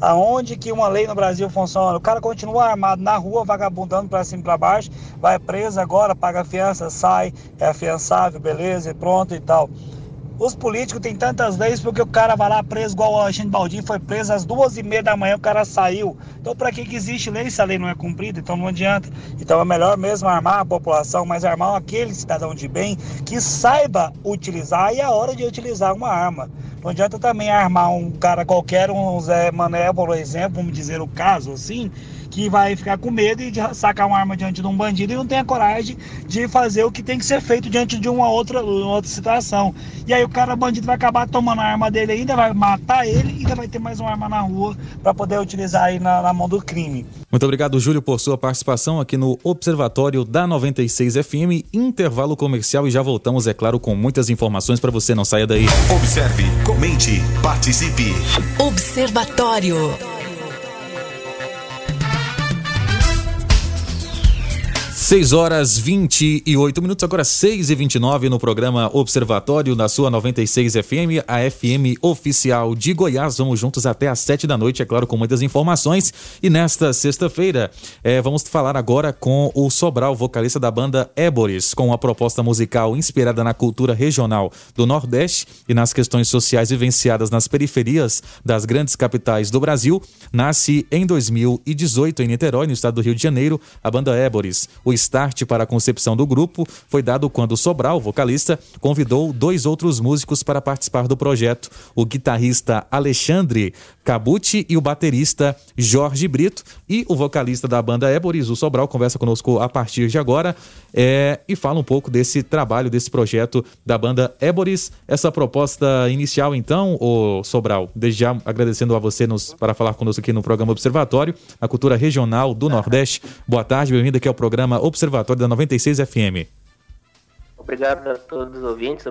Aonde que uma lei no Brasil funciona? O cara continua armado na rua, vagabundando para cima e para baixo, vai preso agora, paga fiança, sai, é afiançável, beleza, e pronto e tal. Os políticos têm tantas leis porque o cara vai lá preso, igual o Alexandre Baldinho foi preso às duas e meia da manhã, o cara saiu. Então, para que, que existe lei se a lei não é cumprida? Então, não adianta. Então, é melhor mesmo armar a população, mas armar aquele cidadão de bem que saiba utilizar e a hora de utilizar uma arma. Não adianta também armar um cara qualquer, um Zé Mané, por exemplo, vamos dizer o caso assim, que vai ficar com medo de sacar uma arma diante de um bandido e não tem a coragem de fazer o que tem que ser feito diante de uma outra, uma outra situação. E aí o cara bandido vai acabar tomando a arma dele ainda, vai matar ele e ainda vai ter mais uma arma na rua para poder utilizar aí na, na mão do crime. Muito obrigado, Júlio, por sua participação aqui no Observatório da 96 FM. Intervalo comercial e já voltamos, é claro, com muitas informações para você. Não saia daí. Observe, comente, participe. Observatório. 6 horas 28 minutos, agora 6 e 29 no programa Observatório na sua 96 FM, a FM oficial de Goiás. Vamos juntos até às 7 da noite, é claro, com muitas informações. E nesta sexta-feira, é, vamos falar agora com o Sobral, vocalista da banda Éboris, com uma proposta musical inspirada na cultura regional do Nordeste e nas questões sociais vivenciadas nas periferias das grandes capitais do Brasil. Nasce em 2018 em Niterói, no estado do Rio de Janeiro, a banda Éboris. O start para a concepção do grupo foi dado quando Sobral, vocalista, convidou dois outros músicos para participar do projeto: o guitarrista Alexandre Cabucci e o baterista Jorge Brito. E o vocalista da banda Éboris, o Sobral, conversa conosco a partir de agora é, e fala um pouco desse trabalho, desse projeto da banda Éboris. Essa proposta inicial, então, o Sobral, desde já agradecendo a você nos, para falar conosco aqui no programa Observatório, a cultura regional do Nordeste. Boa tarde, bem-vindo aqui ao programa Observatório da 96 FM. Obrigado a todos os ouvintes,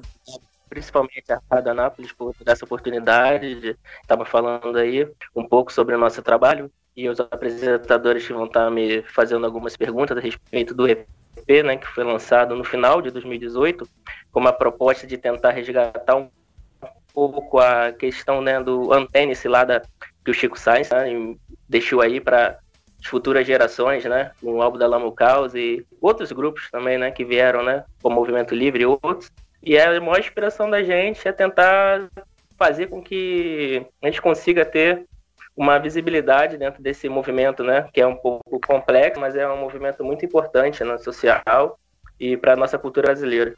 principalmente a Rádio Anápolis por essa oportunidade de estar falando aí um pouco sobre o nosso trabalho e os apresentadores que vão estar me fazendo algumas perguntas a respeito do EP, né, que foi lançado no final de 2018, com uma proposta de tentar resgatar um pouco a questão né, do antênice lá da, que o Chico Sainz né, deixou aí para futuras gerações, né? Com o álbum da Lamo Caos e outros grupos também, né? Que vieram, né? O Movimento Livre e outros. E a maior inspiração da gente é tentar fazer com que a gente consiga ter uma visibilidade dentro desse movimento, né? Que é um pouco complexo, mas é um movimento muito importante, né? Social e para a nossa cultura brasileira.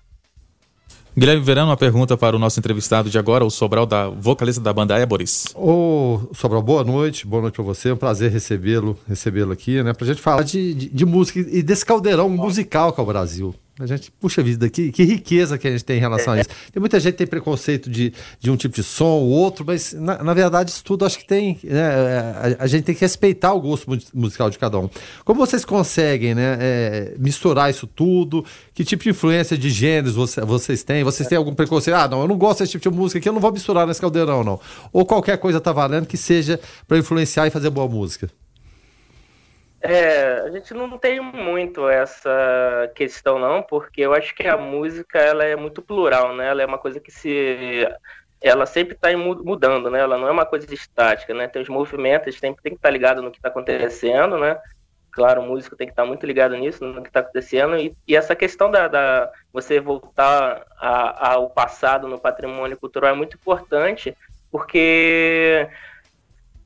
Guilherme Verano, uma pergunta para o nosso entrevistado de agora, o Sobral, da vocalista da banda Éboris. Ô, Sobral, boa noite, boa noite para você, é um prazer recebê-lo recebê-lo aqui, né, pra gente falar de, de, de música e desse caldeirão musical que é o Brasil. A gente, puxa vida, que, que riqueza que a gente tem em relação a isso. Tem muita gente que tem preconceito de, de um tipo de som, ou outro, mas na, na verdade isso tudo acho que tem. Né, a, a, gente tem que respeitar o gosto musical de cada um. Como vocês conseguem né, é, misturar isso tudo? Que tipo de influência de gêneros você, vocês têm? Vocês têm algum preconceito? Ah, não, eu não gosto desse tipo de música aqui, eu não vou misturar nesse caldeirão, não. Ou qualquer coisa tá valendo que seja para influenciar e fazer boa música. É, a gente não tem muito essa questão não, porque eu acho que a música ela é muito plural, né? Ela é uma coisa que se ela sempre está mudando, né? Ela não é uma coisa estática, né? Tem os movimentos, tem, tem que estar tá ligado no que está acontecendo, né? Claro, o músico tem que estar tá muito ligado nisso, no que está acontecendo. E, e, essa questão da, da você voltar ao passado no patrimônio cultural é muito importante, porque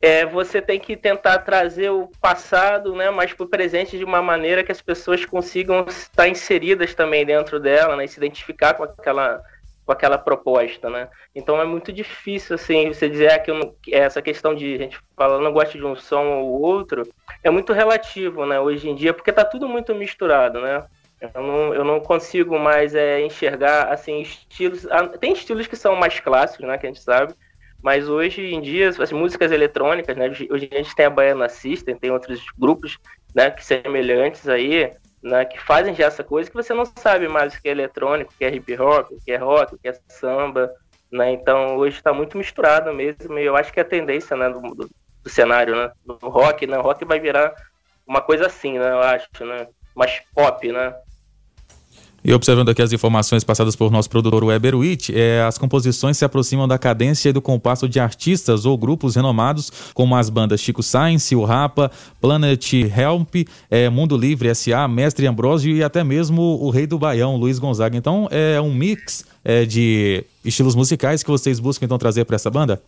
é, você tem que tentar trazer o passado, né, mais para o presente de uma maneira que as pessoas consigam estar inseridas também dentro dela, né, e se identificar com aquela com aquela proposta, né? Então é muito difícil assim você dizer ah, que não, essa questão de a gente fala não gosta de um som ou outro é muito relativo, né? Hoje em dia porque tá tudo muito misturado, né? Eu não, eu não consigo mais é, enxergar assim estilos. Ah, tem estilos que são mais clássicos, né? Que a gente sabe. Mas hoje em dia, as músicas eletrônicas, né? Hoje a gente tem a Baiana System, tem outros grupos, né? Que semelhantes aí, né? Que fazem já essa coisa que você não sabe mais o que é eletrônico, o que é hip hop, o que é rock, o que é samba, né? Então hoje está muito misturado mesmo. E eu acho que é a tendência, né? Do, do, do cenário, né? Do rock, né? O rock vai virar uma coisa assim, né? Eu acho, né? Mais pop, né? E observando aqui as informações passadas por nosso produtor Weber Witt, é, as composições se aproximam da cadência e do compasso de artistas ou grupos renomados, como as bandas Chico Science, o Rapa, Planet Help, é, Mundo Livre SA, Mestre Ambrosio e até mesmo o Rei do Baião, Luiz Gonzaga. Então é um mix é, de estilos musicais que vocês buscam então trazer para essa banda?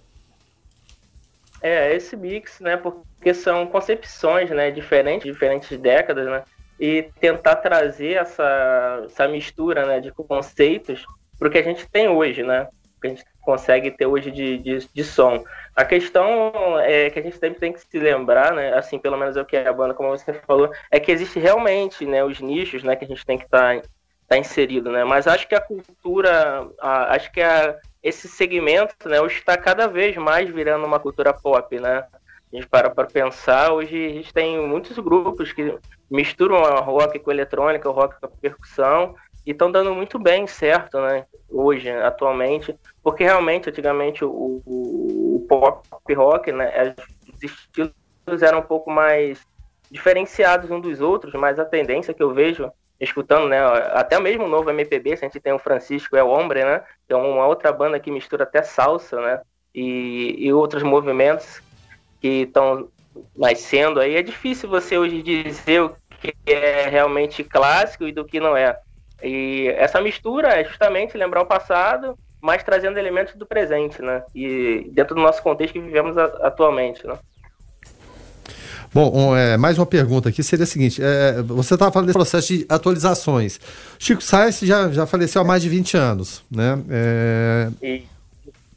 É, esse mix, né? Porque são concepções, né? Diferentes, diferentes décadas, né? E tentar trazer essa, essa mistura né, de conceitos para o que a gente tem hoje, né? Que a gente consegue ter hoje de, de, de, som. A questão é que a gente sempre tem que se lembrar, né? Assim, pelo menos o que é a banda, como você falou, é que existe realmente, né? Os nichos, né? Que a gente tem que estar tá, tá inserido, né? Mas acho que a cultura, a, acho que a, esse segmento, né? Hoje está cada vez mais virando uma cultura pop, né? A gente para para pensar, hoje a gente tem muitos grupos que misturam a rock com a eletrônica, o rock com a percussão, e estão dando muito bem certo, né? Hoje, atualmente, porque realmente, antigamente, o, o, o pop rock, né? Os estilos eram um pouco mais diferenciados um dos outros, mas a tendência que eu vejo escutando, né, até mesmo o novo MPB, a gente tem o Francisco é o Hombre, né, que é uma outra banda que mistura até salsa, né, e, e outros movimentos que estão nascendo aí, é difícil você hoje dizer o que é realmente clássico e do que não é. E essa mistura é justamente lembrar o passado, mas trazendo elementos do presente, né? E dentro do nosso contexto que vivemos atualmente, né? Bom, um, é, mais uma pergunta aqui seria a seguinte: é, você estava falando desse processo de atualizações. Chico Sainz já, já faleceu há mais de 20 anos, né? É, e...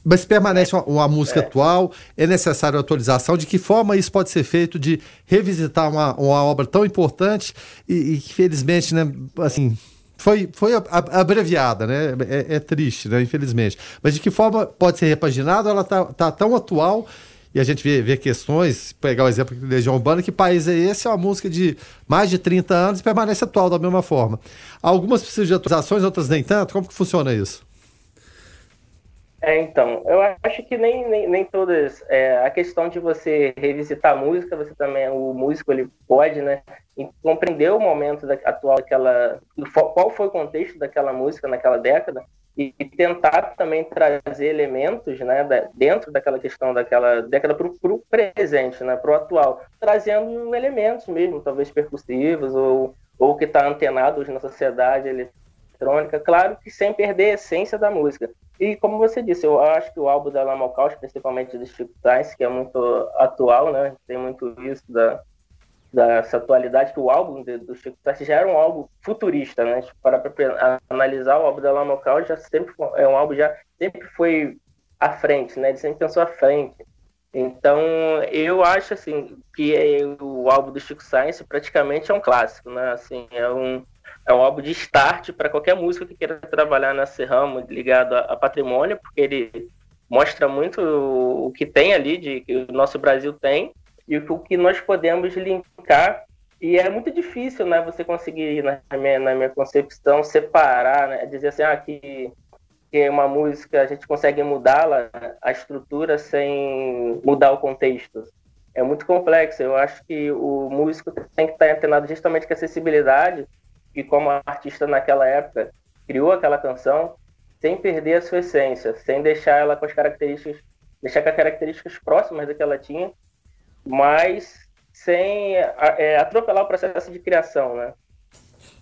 Mas permanece uma, uma música é. atual, é necessário atualização. De que forma isso pode ser feito de revisitar uma, uma obra tão importante e, que, felizmente, né, assim, foi, foi abreviada, né? É, é, triste, né? Infelizmente. Mas de que forma pode ser repaginada? Ela está tá tão atual e a gente vê, vê questões, pegar o exemplo de Legião Urbana, que país é esse? É uma música de mais de 30 anos e permanece atual da mesma forma. Algumas precisam de atualizações, outras nem tanto. Como que funciona isso? É, então, eu acho que nem, nem, nem todas. É, a questão de você revisitar a música, você também, o músico, ele pode, né, compreender o momento da, atual daquela. qual foi o contexto daquela música naquela década e, e tentar também trazer elementos, né, da, dentro daquela questão daquela década para o presente, né, para o atual, trazendo elementos mesmo, talvez percussivos ou, ou que está antenado hoje na sociedade eletrônica, claro que sem perder a essência da música. E como você disse, eu acho que o álbum da Lama Caos, principalmente do Chico Sainz, que é muito atual, né? Tem muito isso da, dessa atualidade, que o álbum de, do Chico Sainz já era um álbum futurista, né? Para, analisar o álbum da Lama Caos, já sempre é um álbum já sempre foi à frente, né? Ele sempre pensou à frente. Então, eu acho assim que é, o álbum do Chico Sainz praticamente é um clássico, né? Assim, é um é um álbum de start para qualquer músico que queira trabalhar nesse ramo ligado a, a, patrimônio, porque ele mostra muito o, o, que tem ali, de, que o nosso Brasil tem, e o, o que nós podemos linkar. E é muito difícil né, você conseguir, na minha, na minha concepção, separar, né, dizer assim, ah, que, que é uma música, a gente consegue mudá-la, a estrutura, sem mudar o contexto é muito complexo. Eu acho que o músico tem que estar antenado justamente com a acessibilidade e como artista naquela época criou aquela canção sem perder a sua essência, sem deixar ela com as características, deixar com as características próximas do que ela tinha, mas sem é, atropelar o processo de criação, né?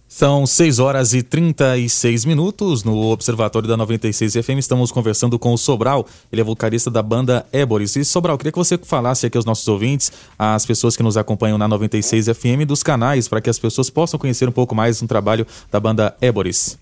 São 6 horas e 36 minutos no Observatório da 96 FM. Estamos conversando com o Sobral, ele é vocalista da banda Éboris. E Sobral, queria que você falasse aqui aos nossos ouvintes, às pessoas que nos acompanham na 96 FM, dos canais, para que as pessoas possam conhecer um pouco mais do trabalho da banda Éboris.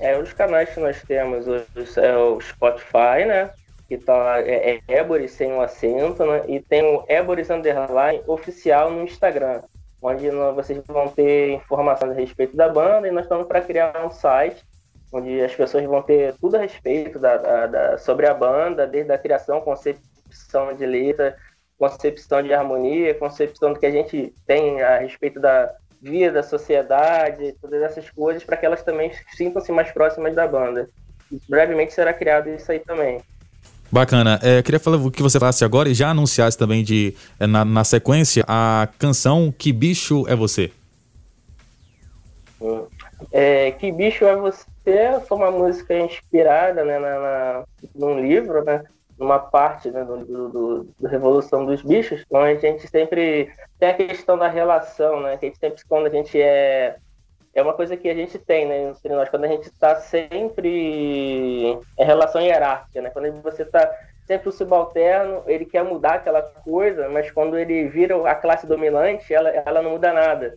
É, os canais que nós temos hoje é o Spotify, né? Que tá, é, é Éboris sem um acento, né? E tem o Éboris Underline oficial no Instagram onde vocês vão ter informações a respeito da banda e nós estamos para criar um site onde as pessoas vão ter tudo a respeito da, da, da, sobre a banda, desde a criação, concepção de letra, concepção de harmonia, concepção do que a gente tem a respeito da vida, da sociedade, todas essas coisas, para que elas também sintam-se mais próximas da banda. E brevemente será criado isso aí também. Bacana. É, queria falar o que você falasse agora e já anunciasse também de, é, na, na sequência a canção Que Bicho é Você. É, que Bicho é Você foi uma música inspirada né, na, na, num livro, né, numa parte né, do, do, do, Revolução dos Bichos, onde a gente sempre tem a questão da relação, né, que a gente sempre, quando a gente é é uma coisa que a gente tem, né, entre nós, quando a gente está sempre em relação hierárquica, né, quando você está sempre o subalterno, ele quer mudar aquela coisa, mas quando ele vira a classe dominante, ela, ela não muda nada,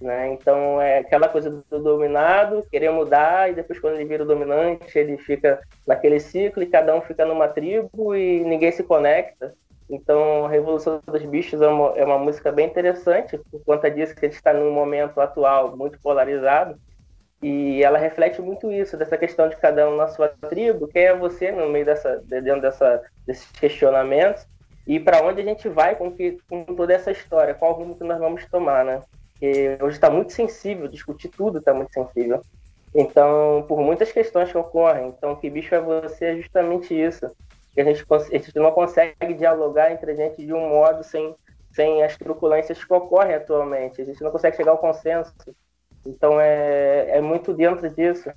né, então é aquela coisa do dominado, querer mudar, e depois quando ele vira o dominante, ele fica naquele ciclo, e cada um fica numa tribo, e ninguém se conecta, então, a Revolução dos Bichos é uma, é uma música bem interessante, por conta disso que a gente está num momento atual muito polarizado, e ela reflete muito isso, dessa questão de cada um na sua tribo, quem é você no meio dessa, dentro dessa, desses questionamentos, e para onde a gente vai com, que, com toda essa história, qual rumo que nós vamos tomar, né? Porque hoje está muito sensível, discutir tudo está muito sensível. Então, por muitas questões que ocorrem. Então, que bicho é você é justamente isso que a gente, a gente não consegue dialogar entre a gente de um modo sem, sem as truculências que ocorrem atualmente. A gente não consegue chegar ao consenso. Então é, é muito dentro disso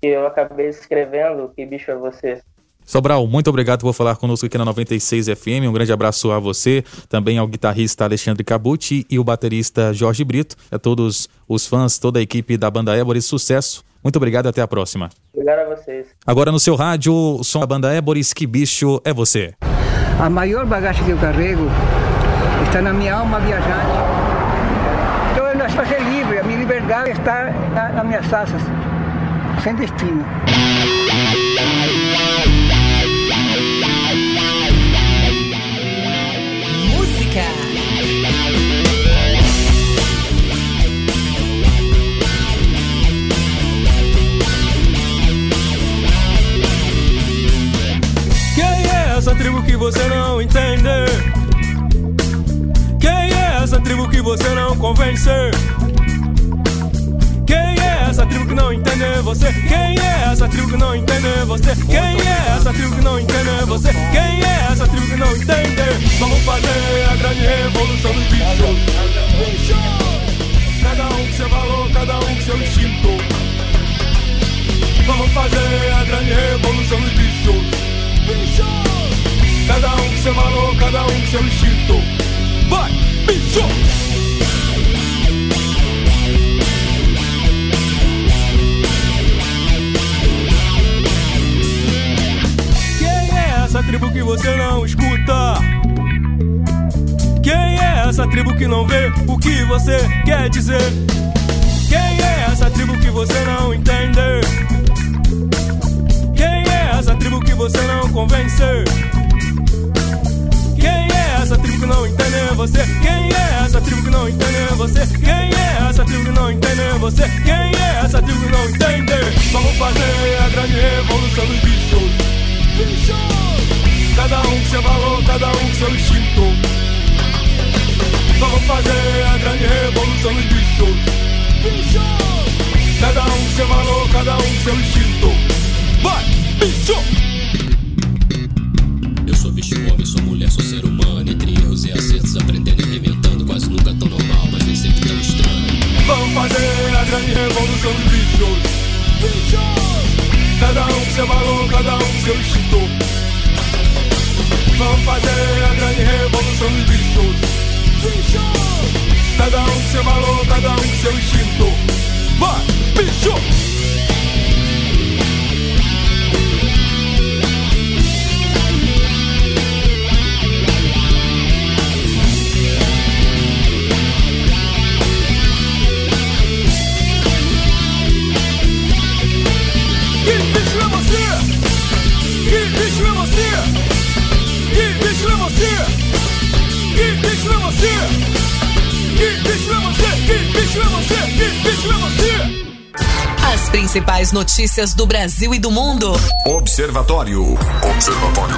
que eu acabei escrevendo Que Bicho é Você. Sobral, muito obrigado por falar conosco aqui na 96 FM. Um grande abraço a você, também ao guitarrista Alexandre Cabucci e o baterista Jorge Brito, a todos os fãs, toda a equipe da banda Ébora. Sucesso. Muito obrigado e até a próxima. Obrigado a vocês. Agora no seu rádio, o som da banda Éboris, que bicho é você. A maior bagagem que eu carrego está na minha alma viajante. Então eu nasci para ser livre, a minha liberdade está na, nas minhas asas, sem destino. Que você não entende? Quem é essa tribo que você não convence? Quem é essa tribo que não entende você? Quem é essa tribo que não entende você? Quem é essa tribo que não entende você? Quem é essa tribo que não entende? Vamos fazer a grande revolução dos bichos. Cada um com seu valor, cada um com seu instinto. Vamos fazer a grande revolução dos bichos. Bichos! Cada um com seu valor, cada um com seu instinto. Vai, bicho! Quem é essa tribo que você não escuta? Quem é essa tribo que não vê o que você quer dizer? Quem é essa tribo que você não entende? Quem é essa tribo que você não convence? Que não entende você? Quem é essa tribo que não entende você? Quem é essa tribo que não entende você? Quem é essa tribo que não entende? Vamos fazer a grande revolução dos bichos. Bichos! Cada um com seu valor, cada um com seu instinto. Vamos fazer a grande revolução principais notícias do Brasil e do mundo. Observatório. Observatório.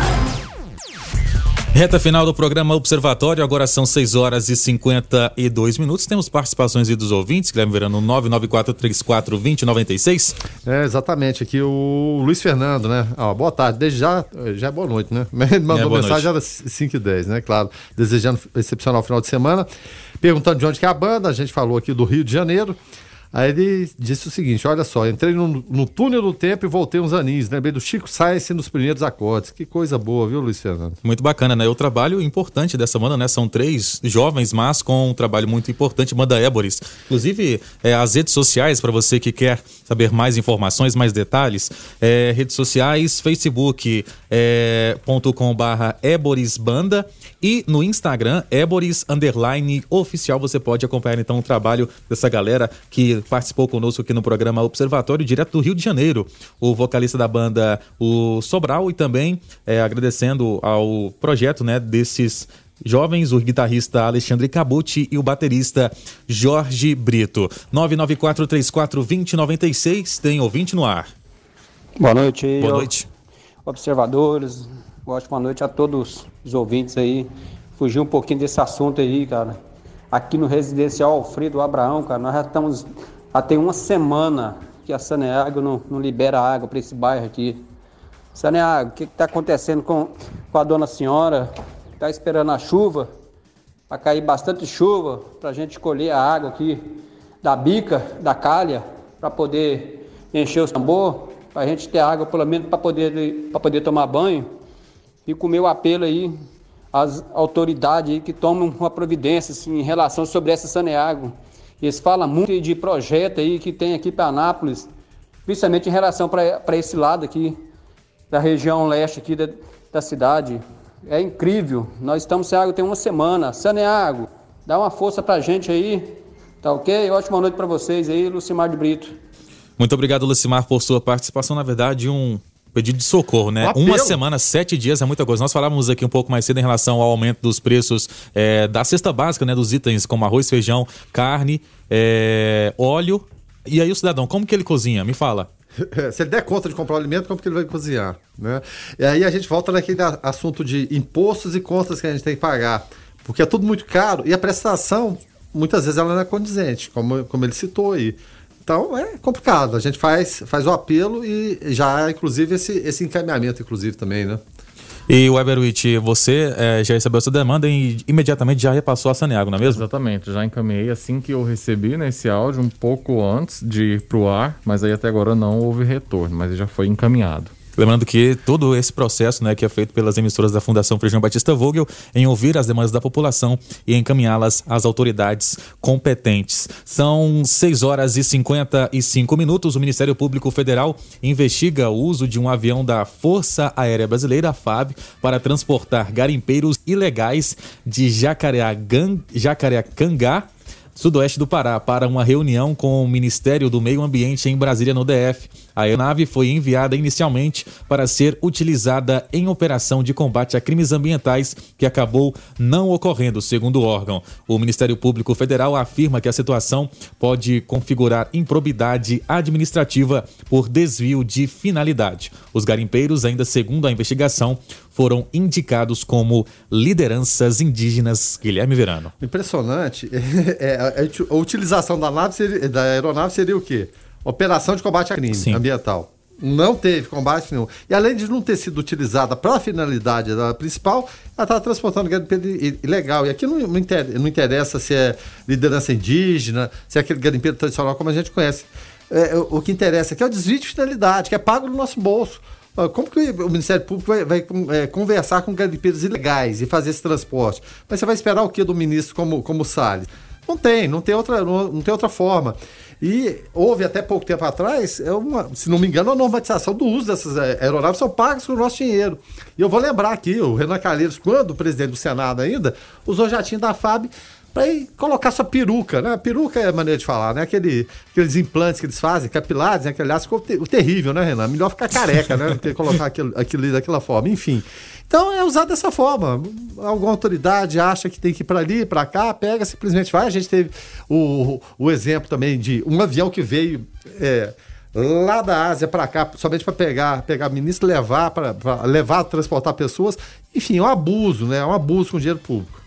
Reta final do programa Observatório, agora são 6 horas e 52 minutos. Temos participações aí dos ouvintes, Guilherme Verano, 994342096. É, exatamente, aqui o Luiz Fernando, né? Ó, boa tarde, desde já, já é boa noite, né? <laughs> Ele mandou boa mensagem, era 5 e 10, né? Claro, desejando excepcional final de semana, perguntando de onde que é a banda, a gente falou aqui do Rio de Janeiro. Aí ele disse o seguinte: olha só, entrei no, no túnel do tempo e voltei uns aninhos. Lembrei do Chico Sainz nos primeiros acordes. Que coisa boa, viu, Luiz Fernando? Muito bacana, né? O trabalho importante dessa banda, né? São três jovens, mas com um trabalho muito importante, banda Éboris. Inclusive, é, as redes sociais, para você que quer saber mais informações, mais detalhes, é, redes sociais, facebook é, barra Éborisbanda e no Instagram, Éboris Underline Oficial. Você pode acompanhar então o trabalho dessa galera que participou conosco aqui no programa Observatório, direto do Rio de Janeiro. O vocalista da banda, o Sobral, e também é, agradecendo ao projeto né, desses jovens, o guitarrista Alexandre Cabucci e o baterista Jorge Brito. 994342096, tem ouvinte no ar. Boa noite. Boa noite. Observadores, ótima noite a todos os ouvintes aí. Fugir um pouquinho desse assunto aí, cara. Aqui no residencial Alfredo Abraão, cara, nós já estamos. Já tem uma semana que a Saneago não, não libera água para esse bairro aqui. Saneago, o que está acontecendo com, com a dona senhora? Está esperando a chuva? para cair bastante chuva, para a gente colher a água aqui da bica, da calha, para poder encher o tambor, para a gente ter água pelo menos para poder, poder tomar banho. E com o meu apelo aí às autoridades que tomam uma providência assim, em relação sobre essa Saneago. Eles falam muito de projeto aí que tem aqui para Anápolis, principalmente em relação para esse lado aqui, da região leste aqui da, da cidade. É incrível. Nós estamos sem água tem uma semana. Saneago, dá uma força para a gente aí. Tá ok? Ótima noite para vocês aí, Lucimar de Brito. Muito obrigado, Lucimar, por sua participação. Na verdade, um pedido de socorro, né? Um Uma semana, sete dias é muita coisa. Nós falávamos aqui um pouco mais cedo em relação ao aumento dos preços é, da cesta básica, né? Dos itens como arroz, feijão, carne, é, óleo. E aí o cidadão, como que ele cozinha? Me fala. <laughs> Se ele der conta de comprar o alimento, como que ele vai cozinhar? Né? E aí a gente volta naquele assunto de impostos e contas que a gente tem que pagar. Porque é tudo muito caro e a prestação, muitas vezes, ela não é condizente, como, como ele citou aí. Então é complicado. A gente faz, faz o apelo e já, inclusive, esse, esse encaminhamento, inclusive, também, né? E o Eberwitch, você é, já recebeu essa demanda e imediatamente já repassou a Saneago, não é mesmo? Exatamente, já encaminhei assim que eu recebi nesse áudio, um pouco antes de ir pro ar, mas aí até agora não houve retorno, mas já foi encaminhado. Lembrando que todo esse processo né, que é feito pelas emissoras da Fundação Feijão Batista Vogel em ouvir as demandas da população e encaminhá-las às autoridades competentes. São 6 horas e 55 minutos. O Ministério Público Federal investiga o uso de um avião da Força Aérea Brasileira, FAB, para transportar garimpeiros ilegais de Jacareacangá sudoeste do Pará, para uma reunião com o Ministério do Meio Ambiente em Brasília, no DF. A aeronave foi enviada inicialmente para ser utilizada em operação de combate a crimes ambientais, que acabou não ocorrendo, segundo o órgão. O Ministério Público Federal afirma que a situação pode configurar improbidade administrativa por desvio de finalidade. Os garimpeiros, ainda segundo a investigação, foram indicados como lideranças indígenas. Guilherme Verano. Impressionante. <laughs> É, a, utilização da, nave seria, da aeronave seria o quê? Operação de combate a crime Sim. ambiental. Não teve combate nenhum. E além de não ter sido utilizada para a finalidade da principal, ela estava transportando garimpeiro ilegal. E aqui não, não, interessa se é liderança indígena, se é aquele garimpeiro tradicional como a gente conhece. É, o que interessa aqui é o desvio de finalidade, que é pago no nosso bolso. Ah, como que o Ministério Público vai, vai é, conversar com garimpeiros ilegais e fazer esse transporte? Mas você vai esperar o que do ministro como, como Salles? Não tem, não tem outra, não, tem outra forma. E houve até pouco tempo atrás, é uma, se não me engano, a normatização do uso dessas é, aeronaves são pagas com o nosso dinheiro. E eu vou lembrar aqui, o Renan Calheiros, quando presidente do Senado ainda, usou jatinho da FAB para colocar sua peruca, né? Peruca é a maneira de falar, né? Aquele, aqueles implantes que eles fazem, capilares, né? Que aliás ficou ter, terrível, né, Renan? Melhor ficar careca, né? Do que colocar aquilo, aquilo daquela forma. Enfim. Então é usado dessa forma. Alguma autoridade acha que tem que ir para ali, para cá, pega, simplesmente vai. A gente teve o, o exemplo também de um avião que veio. É, lá da Ásia para cá, somente para pegar, pegar ministro, levar, para levar, transportar pessoas. Enfim, é um abuso, né? É um abuso com dinheiro público.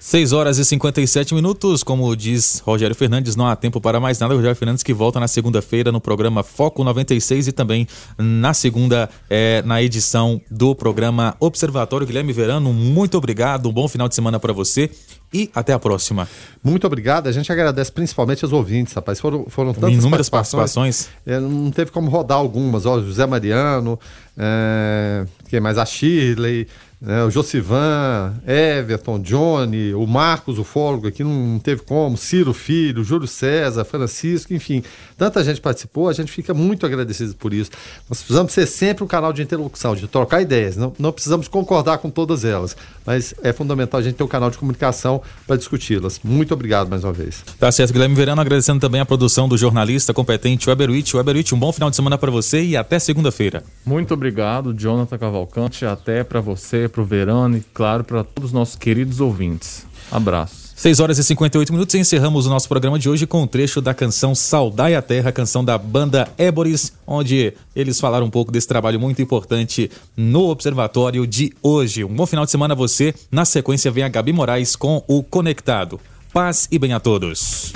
6 horas e 57 minutos, como diz Rogério Fernandes, não há tempo para mais nada. Rogério Fernandes que volta na segunda-feira no programa Foco 96 e também na segunda, é, na edição do programa Observatório. Guilherme Verano, muito obrigado, um bom final de semana para você e até a próxima. Muito obrigado, a gente agradece principalmente aos ouvintes, rapaz. Foram, foram tantas Inúmeras participações. participações. É, não teve como rodar algumas, ó, José Mariano, é, quem mais? A Shirley né, o Josivan, Everton, Johnny, o Marcos, o fólogo aqui não teve como, Ciro Filho, Júlio César, Francisco, enfim, tanta gente participou, a gente fica muito agradecido por isso. Nós precisamos ser sempre um canal de interlocução, de trocar ideias, não, não precisamos concordar com todas elas, mas é fundamental a gente ter um canal de comunicação para discuti-las. Muito obrigado mais uma vez. Tá certo, Guilherme Verano, agradecendo também a produção do jornalista competente Weber Witt. Weber Witt, um bom final de semana para você e até segunda-feira. Muito obrigado, Jonathan Cavalcante, até para você, para o Verano e, claro, para todos os nossos queridos ouvintes. Abraço. 6 horas e 58 minutos e encerramos o nosso programa de hoje com um trecho da canção Saudai a Terra, canção da banda Éboris, onde eles falaram um pouco desse trabalho muito importante no Observatório de hoje. Um bom final de semana a você. Na sequência vem a Gabi Moraes com o Conectado. Paz e bem a todos.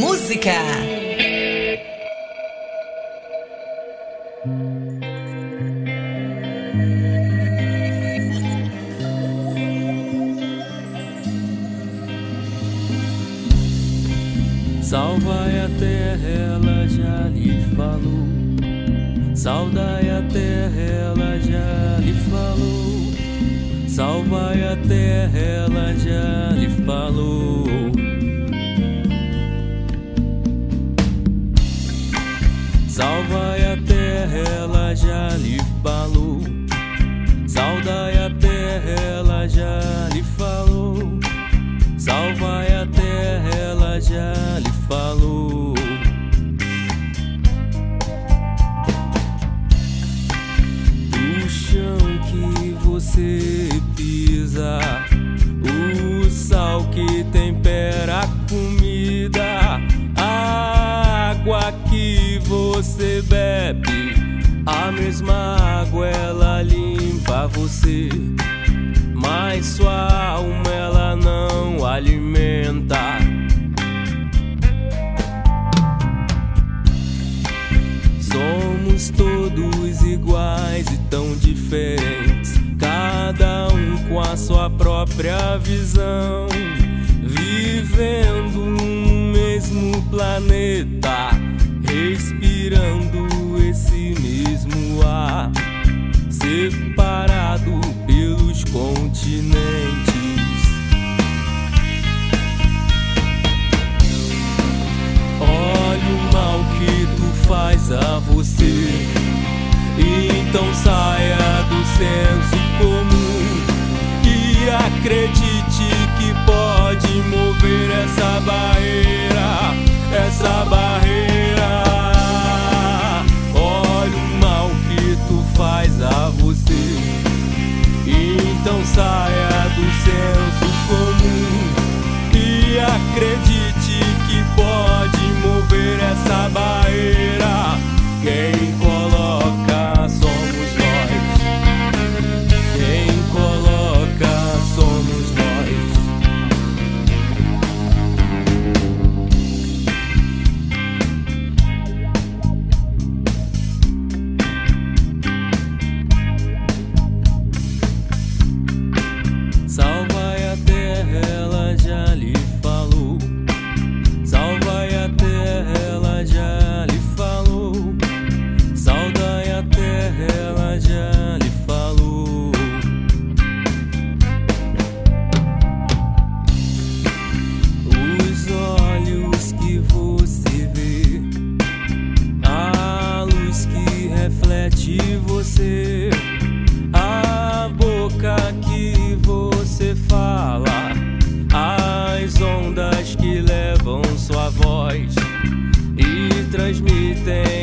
Música Salvai a terra, ela já lhe falou. Saudai a terra, ela já lhe falou. Salvai a terra, ela já lhe falou. Salvai a terra, ela já lhe falou. Saudai a terra, ela já lhe. Salvai a terra, ela já lhe falou. O chão que você pisa, o sal que tempera a comida, a água que você bebe, a mesma água ela limpa você, mas sua alma ela não alimenta. Somos todos iguais e tão diferentes, cada um com a sua própria visão, vivendo no mesmo planeta, respirando esse mesmo ar, separado continentes. Olha o mal que tu faz a você. Então saia do senso comum e acredite que pode mover essa barreira, essa barreira. Olha o mal que tu faz a você. Então saia do senso comum e acredite que pode mover essa barreira. Quem coloca você, a boca que você fala, as ondas que levam sua voz e transmitem